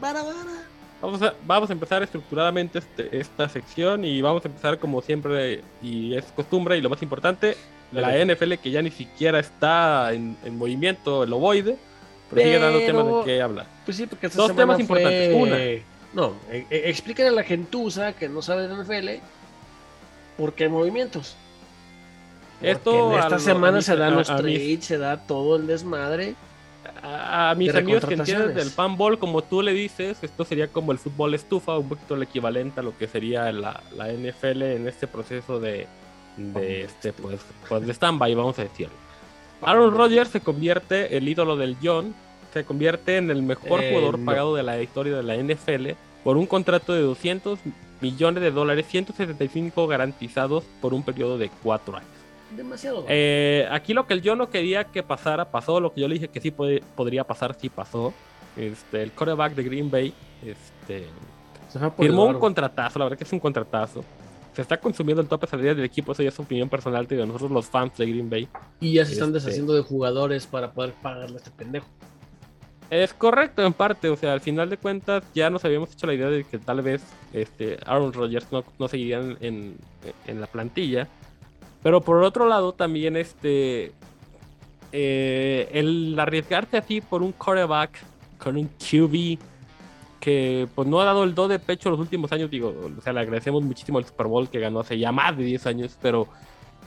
Bara, bara. Vamos a, vamos a empezar estructuradamente este- esta sección y vamos a empezar como siempre y es costumbre y lo más importante, la. NFL que ya ni siquiera está en, en movimiento, el ovoide, pero, sigue dando Pero- temas de qué hablar. Pues sí, porque esta Dos temas fue- importantes. No, e- e- explíquenle a la gentuza que no sabe de NFL por qué movimientos. Esto en a esta lo- semana a se dan a- los a trades, se da todo el desmadre. A, a mis de amigos que entienden del fanball, como tú le dices, esto sería como el fútbol estufa, un poquito el equivalente a lo que sería la, la NFL en este proceso de, de este pues, pues de stand-by, vamos a decirlo. Aaron Rodgers se convierte, el ídolo del John, se convierte en el mejor Eh, jugador no. pagado de la historia de la NFL por un contrato de 200 millones de dólares, 175 garantizados por un periodo de cuatro años. Demasiado. Eh, aquí lo que yo no quería que pasara, pasó. Lo que yo le dije que sí puede- podría pasar, sí pasó. Este, el quarterback de Green Bay este, firmó un contratazo, la verdad que es un contratazo. Se está consumiendo el tope salida del equipo, eso ya es opinión personal de nosotros los fans de Green Bay. Y ya se están Este- deshaciendo de jugadores para poder pagarle a este pendejo. Es correcto en parte, o sea, al final de cuentas ya nos habíamos hecho la idea de que tal vez este, Aaron Rodgers no, no seguiría en, en- en la plantilla. Pero por otro lado también este eh, el arriesgarse así por un quarterback con un QB que pues no ha dado el do de pecho los últimos años, digo, o sea, le agradecemos muchísimo el Super Bowl que ganó hace ya más de 10 años, pero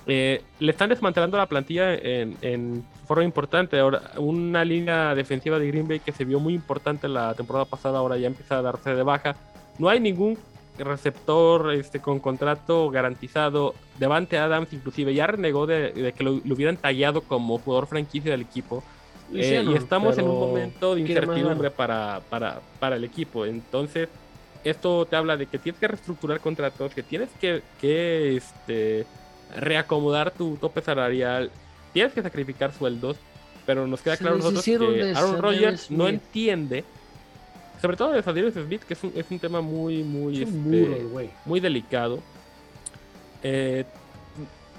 eh, le están desmantelando la plantilla en, en forma importante. Ahora, una línea defensiva de Green Bay que se vio muy importante la temporada pasada, ahora ya empieza a darse de baja. No hay ningún receptor este, con contrato garantizado. Devante Adams, inclusive, ya renegó de, de que lo, lo hubieran tallado como jugador franquicia del equipo. Lo Eh, y estamos en un momento de incertidumbre para, para, para el equipo. Entonces, esto te habla de que tienes que reestructurar contratos, que tienes que, que este, reacomodar tu tope salarial, tienes que sacrificar sueldos, pero nos queda claro nosotros que Aaron Rodgers no entiende, sobre todo de Sadarius Smith, que es un, es un tema muy, muy, Es un este, muro muy delicado. Eh,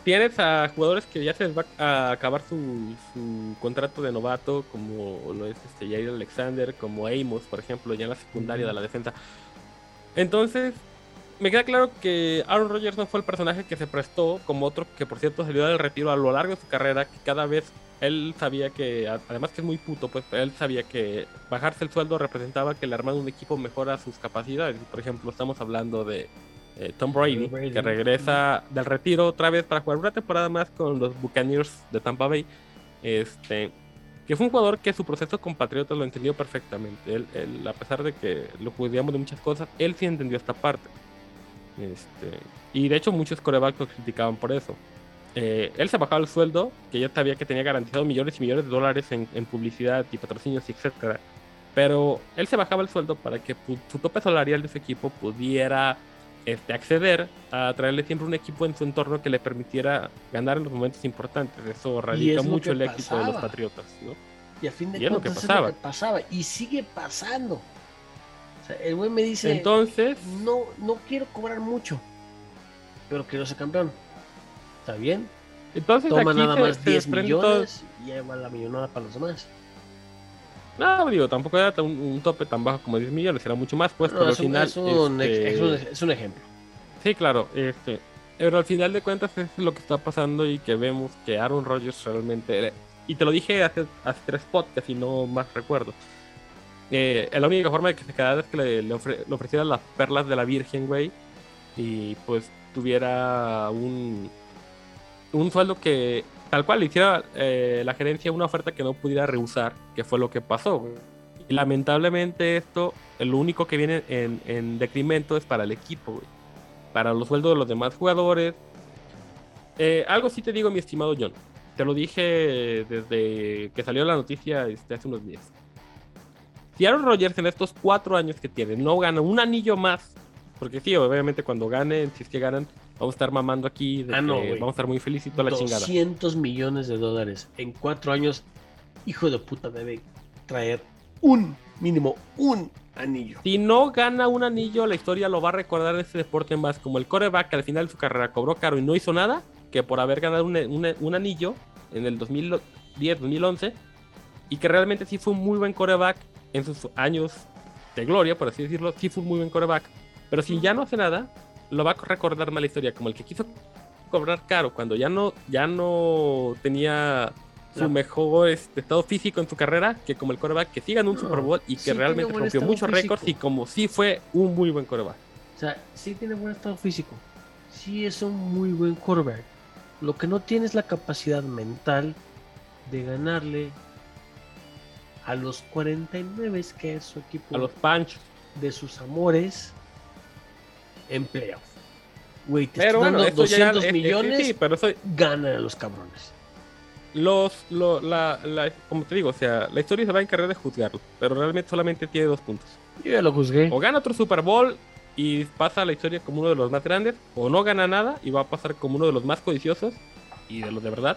tienes a jugadores que ya se les va a acabar su, su contrato de novato, como lo es este Jair Alexander, como Amos, por ejemplo, ya en la secundaria de la defensa. Entonces, me queda claro que Aaron Rodgers no fue el personaje que se prestó, como otro que por cierto salió del retiro a lo largo de su carrera, que cada vez él sabía que, además que es muy puto, pues él sabía que bajarse el sueldo representaba que le armaba un equipo mejor a sus capacidades. Por ejemplo, estamos hablando de eh, Tom Brady, que regresa del retiro otra vez para jugar una temporada más con los Buccaneers de Tampa Bay. Este, que fue un jugador que su proceso con Patriotas lo entendió perfectamente. Él, él, a pesar de que lo juzgamos de muchas cosas, él sí entendió esta parte. Este, y de hecho muchos corebacks lo criticaban por eso. Eh, él se bajaba el sueldo, que ya sabía que tenía garantizado millones y millones de dólares en, en publicidad y patrocinios, y etcétera. Pero él se bajaba el sueldo para que su tope salarial de su equipo pudiera este, acceder a traerle siempre un equipo en su entorno que le permitiera ganar en los momentos importantes. Eso radica es mucho el éxito de los. Patriotas. ¿no? Y a fin de Y es lo que cuentas es lo que pasaba. Y sigue pasando. O sea, el güey me dice, Entonces, no, no quiero cobrar mucho, pero quiero ser campeón. ¿Está bien? entonces Toma aquí nada se- más se 10 desprende todo- millones y ya va la millonada para los demás. No, digo, tampoco era un, un tope tan bajo como 10 millones, era mucho más, pues, No, pero es, al final. es un este, es un- es un ejemplo. Sí, claro, este, pero al final de cuentas es lo que está pasando y que vemos que Aaron Rodgers realmente, y te lo dije hace, hace tres podcasts y no más recuerdo, eh, la única forma de que se quedara es que le, le ofre- le ofreciera las perlas de la Virgen, güey, y pues tuviera un, un sueldo que tal cual le hiciera eh, la gerencia una oferta que no pudiera rehusar, que fue lo que pasó. Y lamentablemente esto, lo único que viene en, en decremento es para el equipo, güey para los sueldos de los demás jugadores. Eh, algo sí te digo, mi estimado John. Te lo dije desde que salió la noticia este, hace unos días. Si Aaron Rodgers en estos cuatro años que tiene no gana un anillo más, porque sí, obviamente cuando ganen, si es que ganan, vamos a estar mamando aquí, de Ah, no, vamos a estar muy felices y toda la chingada. 200 millones de dólares en cuatro años. Hijo de puta, debe traer un, mínimo un anillo. Si no gana un anillo, la historia lo va a recordar en este deporte más como el coreback que al final de su carrera cobró caro y no hizo nada, que por haber ganado un, un- un anillo en el 2010-2011 y que realmente sí fue un muy buen coreback en sus años de gloria, por así decirlo, sí fue un muy buen coreback. Pero si ya no hace nada, lo va a recordar más la historia como el que quiso cobrar caro cuando ya no, ya no tenía su mejor este, estado físico en su carrera que como el coreback que sí ganó un No, Super Bowl y que sí realmente rompió muchos récords y como sí fue un muy buen coreback. O sea, sí tiene buen estado físico. Sí es un muy buen quarterback. Lo que no tiene es la capacidad mental de ganarle a los 49 que es su equipo A los Panchos. de sus amores en playoff. Güey, te Pero están bueno, dando esto ya 200 es- es- millones, sí, pero eso ganan a los cabrones. los lo- la, la- como te digo, o sea, la historia se va a encargar de juzgarlo, pero realmente solamente tiene dos puntos. Yo ya lo juzgué. O gana otro Super Bowl y pasa a la historia como uno de los más grandes, o no gana nada y va a pasar como uno de los más codiciosos y de los de verdad,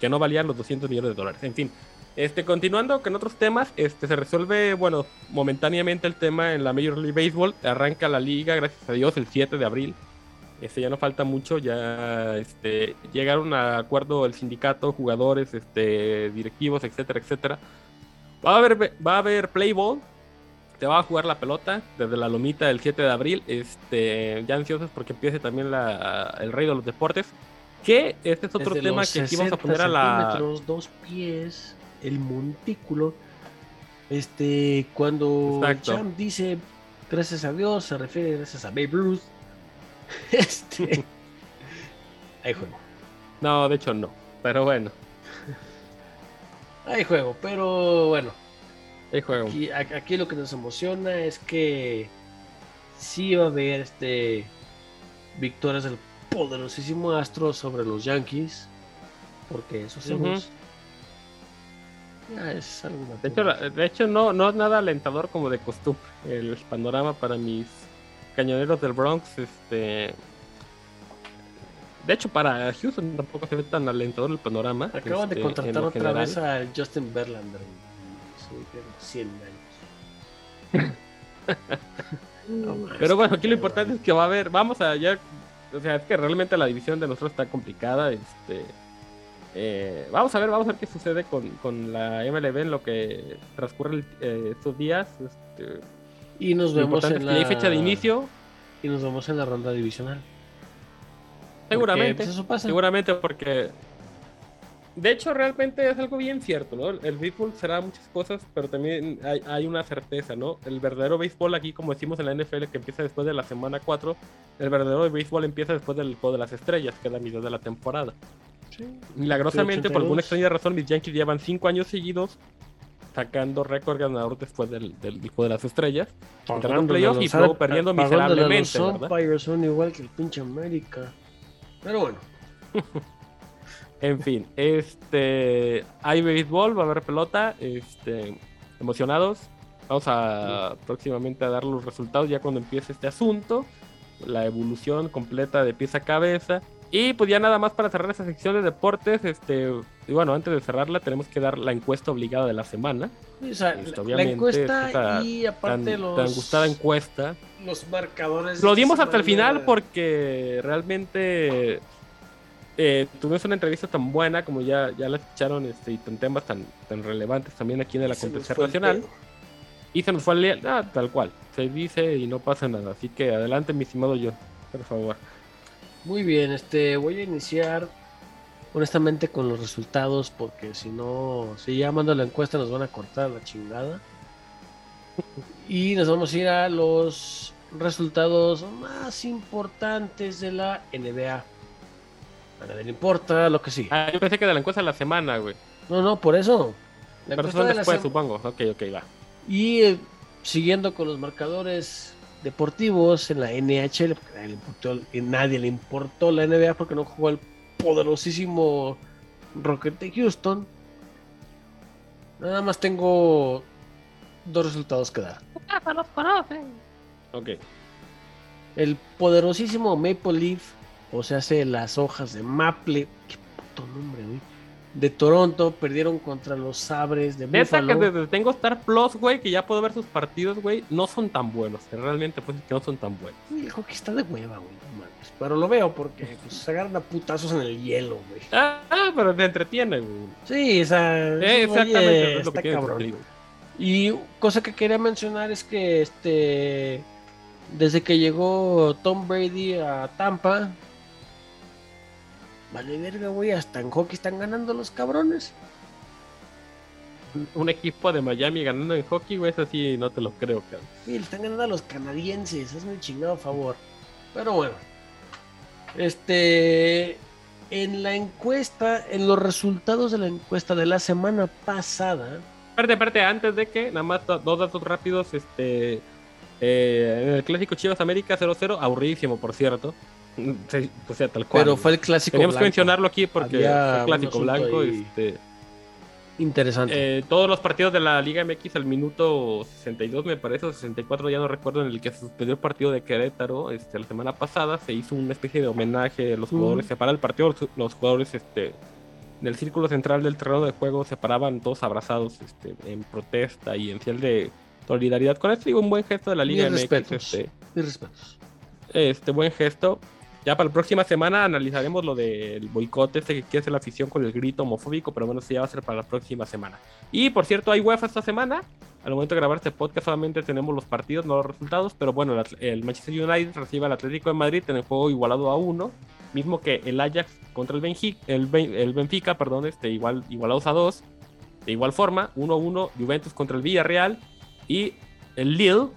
que no valían los 200 millones de dólares. En fin, este, continuando con otros temas, este, se resuelve, bueno, momentáneamente el tema en la Major League Baseball. Arranca la liga, gracias a Dios, el 7 de abril. Este, ya no falta mucho, ya este, llegaron a acuerdo el sindicato, jugadores, este, directivos, etcétera, etcétera. Va a haber, va a haber play ball, te va a jugar la pelota desde la lomita del 7 de abril. Este, ya ansiosos porque empiece también la, el rey de los deportes. Que este es otro Desde tema que aquí vamos a 60 poner a la. dos pies, el montículo. Este, cuando Exacto. Champ dice gracias a Dios, se refiere gracias a Babe Ruth. Este, hay juego, No, de hecho no. Pero bueno, hay juego, pero bueno, hay juego. aquí, aquí lo que nos emociona es que sí va a haber este victorias del poderosísimo Astro sobre los Yankees, porque eso hacemos. Ya es algo De hecho, de hecho no, no es nada alentador como de costumbre el panorama para mis cañoneros del Bronx, este. De hecho, para Houston tampoco se ve tan alentador el panorama. Acaban de este, contratar otra general. vez a Justin Verlander. Sí, tiene 100 años. No Pero bueno, aquí lo importante es que va a haber, vamos a ya, o sea, es que realmente la división de nosotros está complicada, este, eh, vamos a ver, vamos a ver qué sucede con, con la MLB en lo que transcurre eh, estos días, este, Y nos vemos en la... que hay fecha de inicio, Y nos vemos en la ronda divisional. seguramente, pues, eso pasa. seguramente porque, de hecho, realmente es algo bien cierto, ¿no? El béisbol será muchas cosas, pero también hay, hay una certeza, ¿no? El verdadero béisbol aquí, como decimos en la NFL, que empieza después de la semana 4, el verdadero béisbol empieza después del juego de las estrellas, que es la mitad de la temporada. Milagrosamente, por alguna 82. extraña razón, mis Yankees llevan 5 años seguidos sacando récord ganador después del, del juego de las estrellas, entrando en playoffs y luego perdiendo miserablemente, Los umpires son igual que el pinche América. Pero bueno. En fin, este hay béisbol, va a haber pelota, este emocionados. Vamos a próximamente a dar los resultados ya cuando empiece este asunto, la evolución completa de pieza a cabeza. Y pues ya nada más para cerrar esta sección de deportes, este, y bueno, antes de cerrarla tenemos que dar la encuesta obligada de la semana. O sea, Este, la- encuesta esta y aparte tan, los- tan gustada encuesta. Los marcadores. Lo dimos hasta el final porque realmente eh, tuvimos una entrevista tan buena como ya, ya la escucharon este, y con temas tan, tan relevantes también aquí en el acontecer nacional. Y se nos fue el día, ah, tal cual. Se dice y no pasa nada. Así que adelante, mi estimado yo, por favor. Muy bien, este voy a iniciar honestamente con los resultados porque si no, si ya mando la encuesta nos van a cortar la chingada. Y nos vamos a ir a los resultados más importantes de la NBA. A nadie le importa lo que sí. Ah, yo pensé que de la encuesta de la semana, güey. No, no, por eso. La Pero son de después, supongo. Ok, ok, va. Y eh, siguiendo con los marcadores deportivos en la NHL, porque nadie le importó, nadie le importó la NBA porque no jugó el poderosísimo Rocket de Houston. Nada más tengo dos resultados que dar. Ok. El poderosísimo Maple Leaf, o sea, hace las hojas de Maple, qué puto nombre, güey. De Toronto, perdieron contra los Sabres de Neta que Buffalo. desde tengo Star Plus, güey, que ya puedo ver sus partidos, güey, no son tan buenos. Realmente, pues, que no son tan buenos. El hockey está de hueva, güey. no mames. Pero lo veo porque pues, se agarran a putazos en el hielo, güey. Ah, ah, pero te entretiene, güey. Sí, o sea, Eh, eso, oye, exactamente, es lo que está tiene cabrón. Y cosa que quería mencionar es que este desde que llegó Tom Brady a Tampa, vale verga, güey, hasta en hockey están ganando los cabrones. Un equipo de Miami ganando en hockey, güey, eso sí, no te lo creo, cabrón. Sí, le están ganando a los canadienses, es un chingado favor. Pero bueno, este, en la encuesta, en los resultados de la encuesta de la semana pasada, Espérate, espérate, antes de que, nada más do- dos datos rápidos, este... eh, en el clásico Chivas América 0-0, aburridísimo, por cierto. Sí, o sea, tal cual. pero fue el clásico Teníamos que mencionarlo aquí porque Había fue un clásico blanco. Este, Interesante. eh, todos los partidos de la Liga MX al minuto 62, me parece, o 64, ya no recuerdo, en el que se suspendió el partido de Querétaro este, la semana pasada, se hizo una especie de homenaje a los jugadores, separa el partido, los, jugadores este, del círculo central del terreno de juego se paraban todos abrazados este, en protesta y en señal de solidaridad con esto y un buen gesto de la Liga Mis MX. respetos. Este, Mis respetos. este buen gesto. Ya para la próxima semana analizaremos lo del boicot este que quiere hacer la afición con el grito homofóbico, pero bueno, eso ya va a ser para la próxima semana. Y por cierto, hay UEFA esta semana. Al momento de grabar este podcast solamente tenemos los partidos, no los resultados, pero bueno, el, Manchester United recibe al Atlético de Madrid en el juego igualado a uno, mismo que el Ajax contra el, Benji- el, el Benfica, perdón, este, igual, igualados a dos. De igual forma, 1-1 Juventus contra el Villarreal y el Lille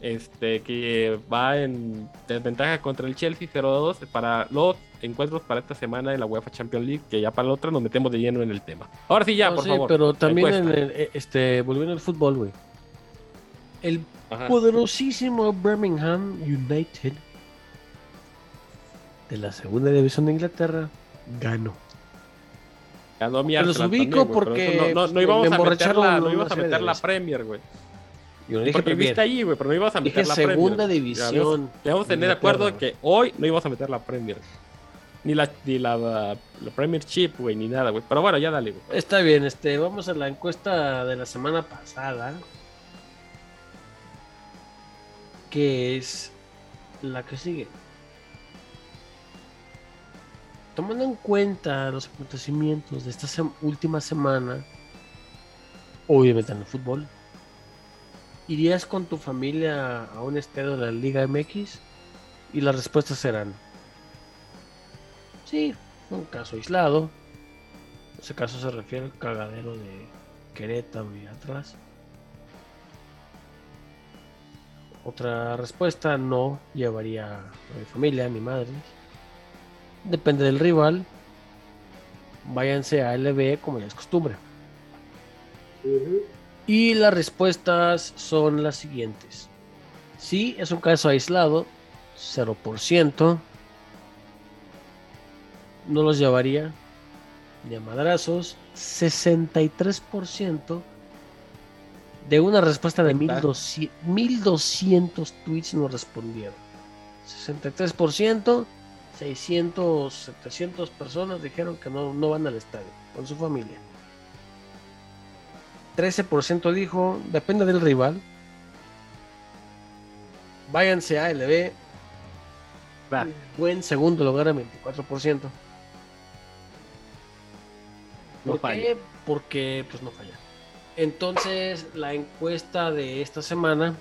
este que va en desventaja contra el Chelsea 0-2 para los encuentros para esta semana en la UEFA Champions League, que ya para la otra nos metemos de lleno en el tema. Ahora sí ya, No, por sí, favor. Pero también en encuesta. el, eh, este, volviendo al fútbol, güey. El Ajá. poderosísimo Birmingham United de la segunda división de Inglaterra ganó. Ganó mi los ubico también, porque, no, no, no pues, íbamos a meter la, no íbamos a meter la. Premier, güey. Yo no dije Porque Premier. viste ahí, güey, pero no ibas a Dije meter la Premier. segunda güey. división Debemos de tener de acuerdo que hoy no ibas a meter la Premier. Ni la, ni la, la, la Premiership, güey, ni nada, güey. Pero bueno, ya dale, güey. Está bien, este, vamos a la encuesta de la semana pasada. Que es la que sigue. Tomando en cuenta los acontecimientos de esta sem- última semana, obviamente en el fútbol, ¿irías con tu familia a un estadio de la Liga MX? Y las respuestas serán: Sí, un caso aislado. En ese caso se refiere al cagadero de Querétaro y atrás. Otra respuesta, no llevaría a mi familia, a mi madre. Depende del rival. Váyanse a LB como ya es costumbre. Y las respuestas son las siguientes. Sí, es un caso aislado, 0%. No los llevaría ni a madrazos. 63% de una respuesta de 1200, 1200 tweets nos respondieron. 63%, 600, 700 personas dijeron que no, no van al estadio con su familia. 13% dijo, depende del rival. Váyanse a LB. Buen segundo lugar en 24%. No ¿Por falla. qué? Porque pues no falla. Entonces, la encuesta de esta semana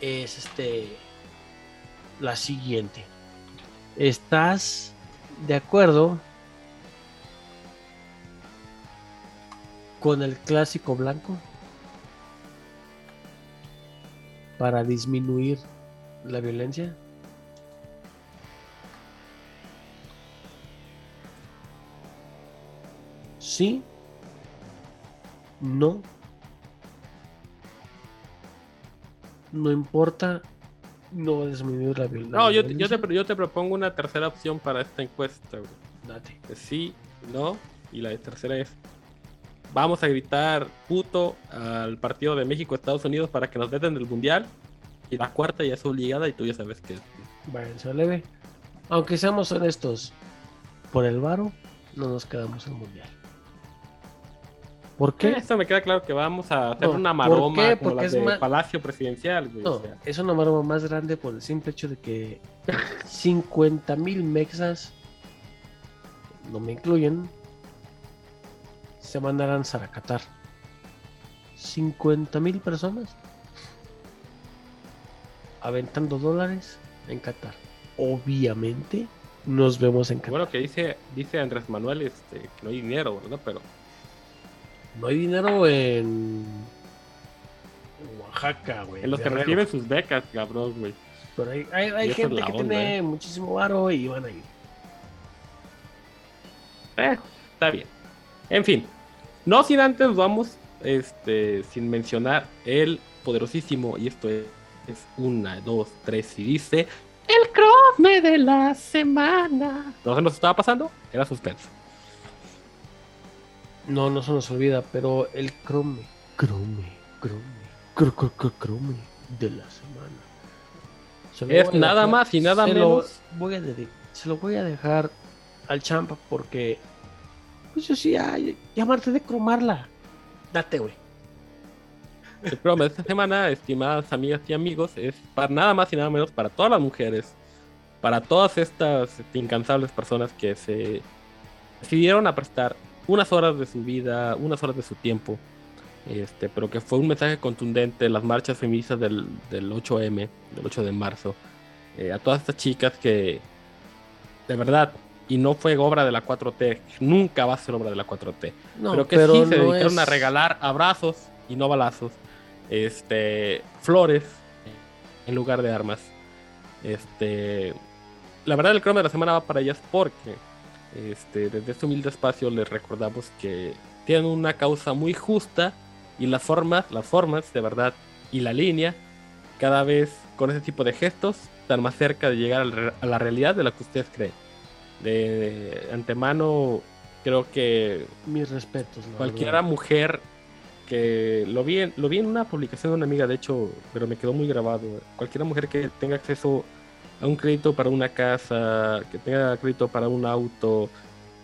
es este la siguiente. ¿Estás de acuerdo con el clásico blanco para disminuir la violencia? Sí. No. No importa. No va a disminuir la violencia. No, yo, te- yo, te, yo te propongo una tercera opción para esta encuesta, güey. Date. Sí, no. Y la tercera es: Vamos a gritar puto al partido de México-Estados Unidos para que nos veten del mundial. Y la cuarta ya es obligada y tú ya sabes que. Váyanse leve. Aunque seamos honestos, por el varo no nos quedamos en mundial. ¿Por qué? Esto me queda claro que vamos a hacer No, una ¿por maroma qué? como Porque las es de ma- Palacio Presidencial, güey. No, o sea. es una maroma más grande por el simple hecho de que 50 mil mexas, no me incluyen, se van a lanzar a Qatar. 50 mil personas aventando dólares en Qatar. Obviamente nos vemos en Qatar. Bueno, que dice, dice Andrés Manuel este, que no hay dinero, ¿verdad? Pero No hay dinero en Oaxaca, güey. en los que reciben sus becas, cabrón, güey. Pero hay, hay- hay gente que onda, tiene ¿eh? muchísimo varo y van a ir. Eh, está bien. En fin, no sin antes vamos, este, sin mencionar el poderosísimo, y esto es, es una, dos, tres, y dice, el crosme de la semana. ¿No se nos estaba pasando? Era suspenso. No, no se nos olvida, pero el crome, crome, crome, cro, cro, cro- crome de la semana. Se Es nada dejar- más y nada menos. Lo voy a se lo voy a dejar al champa porque, pues yo sí, ay, llamarte de cromarla. Date, güey. El programa de esta semana, estimadas amigas y amigos, es para nada más y nada menos para todas las mujeres, para todas estas incansables personas que se decidieron a prestar unas horas de su vida, unas horas de su tiempo, este, pero que fue un mensaje contundente en las marchas feministas del, del 8M, del 8 de marzo, eh, a todas estas chicas que, de verdad, y no fue obra de la 4T, nunca va a ser obra de la 4T, No, pero que pero sí se dedicaron a regalar abrazos y no balazos, este, flores en lugar de armas. Este, la verdad el cromo de la semana va para ellas porque este, desde este humilde espacio les recordamos que tienen una causa muy justa y las formas, las formas de verdad y la línea cada vez con ese tipo de gestos están más cerca de llegar a la realidad de la que ustedes creen. De antemano creo que Mis respetos. la cualquier verdad. mujer que lo vi, en, lo vi en una publicación de una amiga, de hecho, pero me quedó muy grabado. Cualquier mujer que tenga acceso a un crédito para una casa, que tenga crédito para un auto,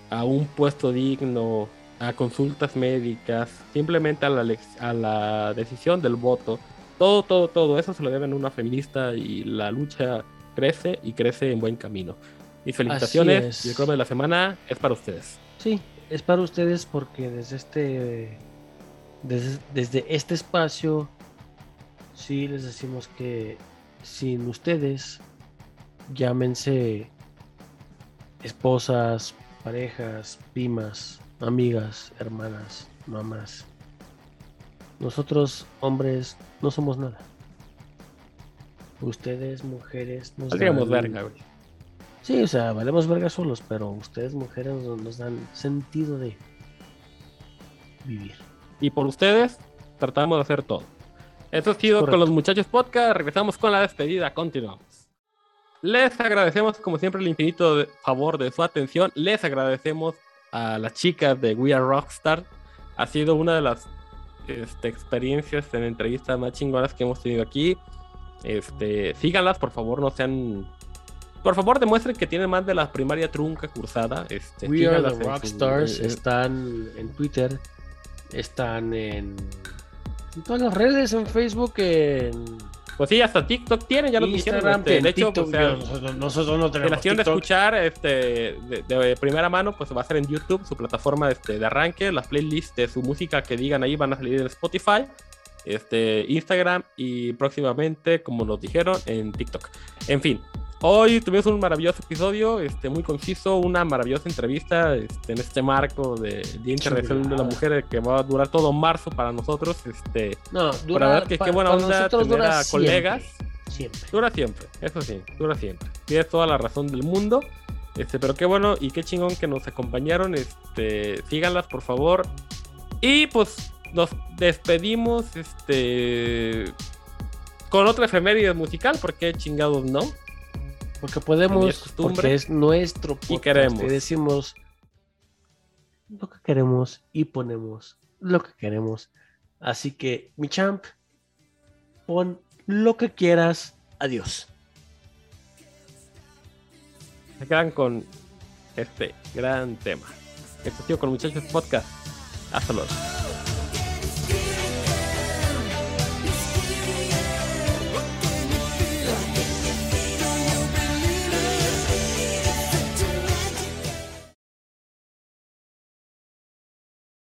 a un puesto digno, a consultas médicas, simplemente a la, a la decisión del voto. Todo, todo, todo eso se lo deben a una feminista y la lucha crece y crece en buen camino. Mis felicitaciones es. y el de la semana es para ustedes. Sí, es para ustedes porque desde este desde, desde este espacio sí les decimos que sin ustedes llámense esposas, parejas, primas, amigas, hermanas, mamás. Nosotros hombres no somos nada. Ustedes mujeres nos Valdríamos dan- verga, güey. Sí, o sea, valemos verga solos, pero ustedes mujeres nos, nos dan sentido de vivir. Y por ustedes tratamos de hacer todo. Esto ha sido Correcto. con los muchachos podcast. Regresamos con la despedida. Continuamos. Les agradecemos, como siempre, el infinito de- favor de su atención. Les agradecemos a las chicas de We Are Rockstar. Ha sido una de las este, experiencias en entrevistas más chingonas que hemos tenido aquí. Este, síganlas, por favor, no sean. Por favor, demuestren que tienen más de la primaria trunca cursada. Este, We Are the su- Rockstars en- están en Twitter, están en, en todas las redes, en Facebook, en Pues sí, hasta TikTok tienen, ya lo Instagram, este, de hecho, TikTok, o sea, yo- nosotros, nosotros no tenemos la TikTok. escuchar este, de, de primera mano, pues va a ser en YouTube, su plataforma este, de arranque. Las playlists de su música que digan ahí van a salir en Spotify, este, Instagram y próximamente, como nos dijeron, en TikTok. En fin, hoy tuvimos un maravilloso episodio, este, muy conciso, una maravillosa entrevista este, en este marco de Día Internacional de la. Mujer que va a durar todo marzo para nosotros. Este, No, dura, verdad que pa- qué buena para onda tener a siempre, colegas. Siempre. Dura siempre, eso sí, dura siempre. Tienes toda la razón del mundo. Este, pero qué bueno y qué chingón que nos acompañaron. Este, síganlas, por favor. Y pues nos despedimos este con otra efeméride musical, porque chingados no. Porque podemos, costumbre. porque es nuestro podcast. queremos. Y decimos lo que queremos y ponemos lo que queremos. Así que, mi champ, pon lo que quieras. Adiós. Se quedan con este gran tema. Ha sido con muchachos podcast. Hasta luego.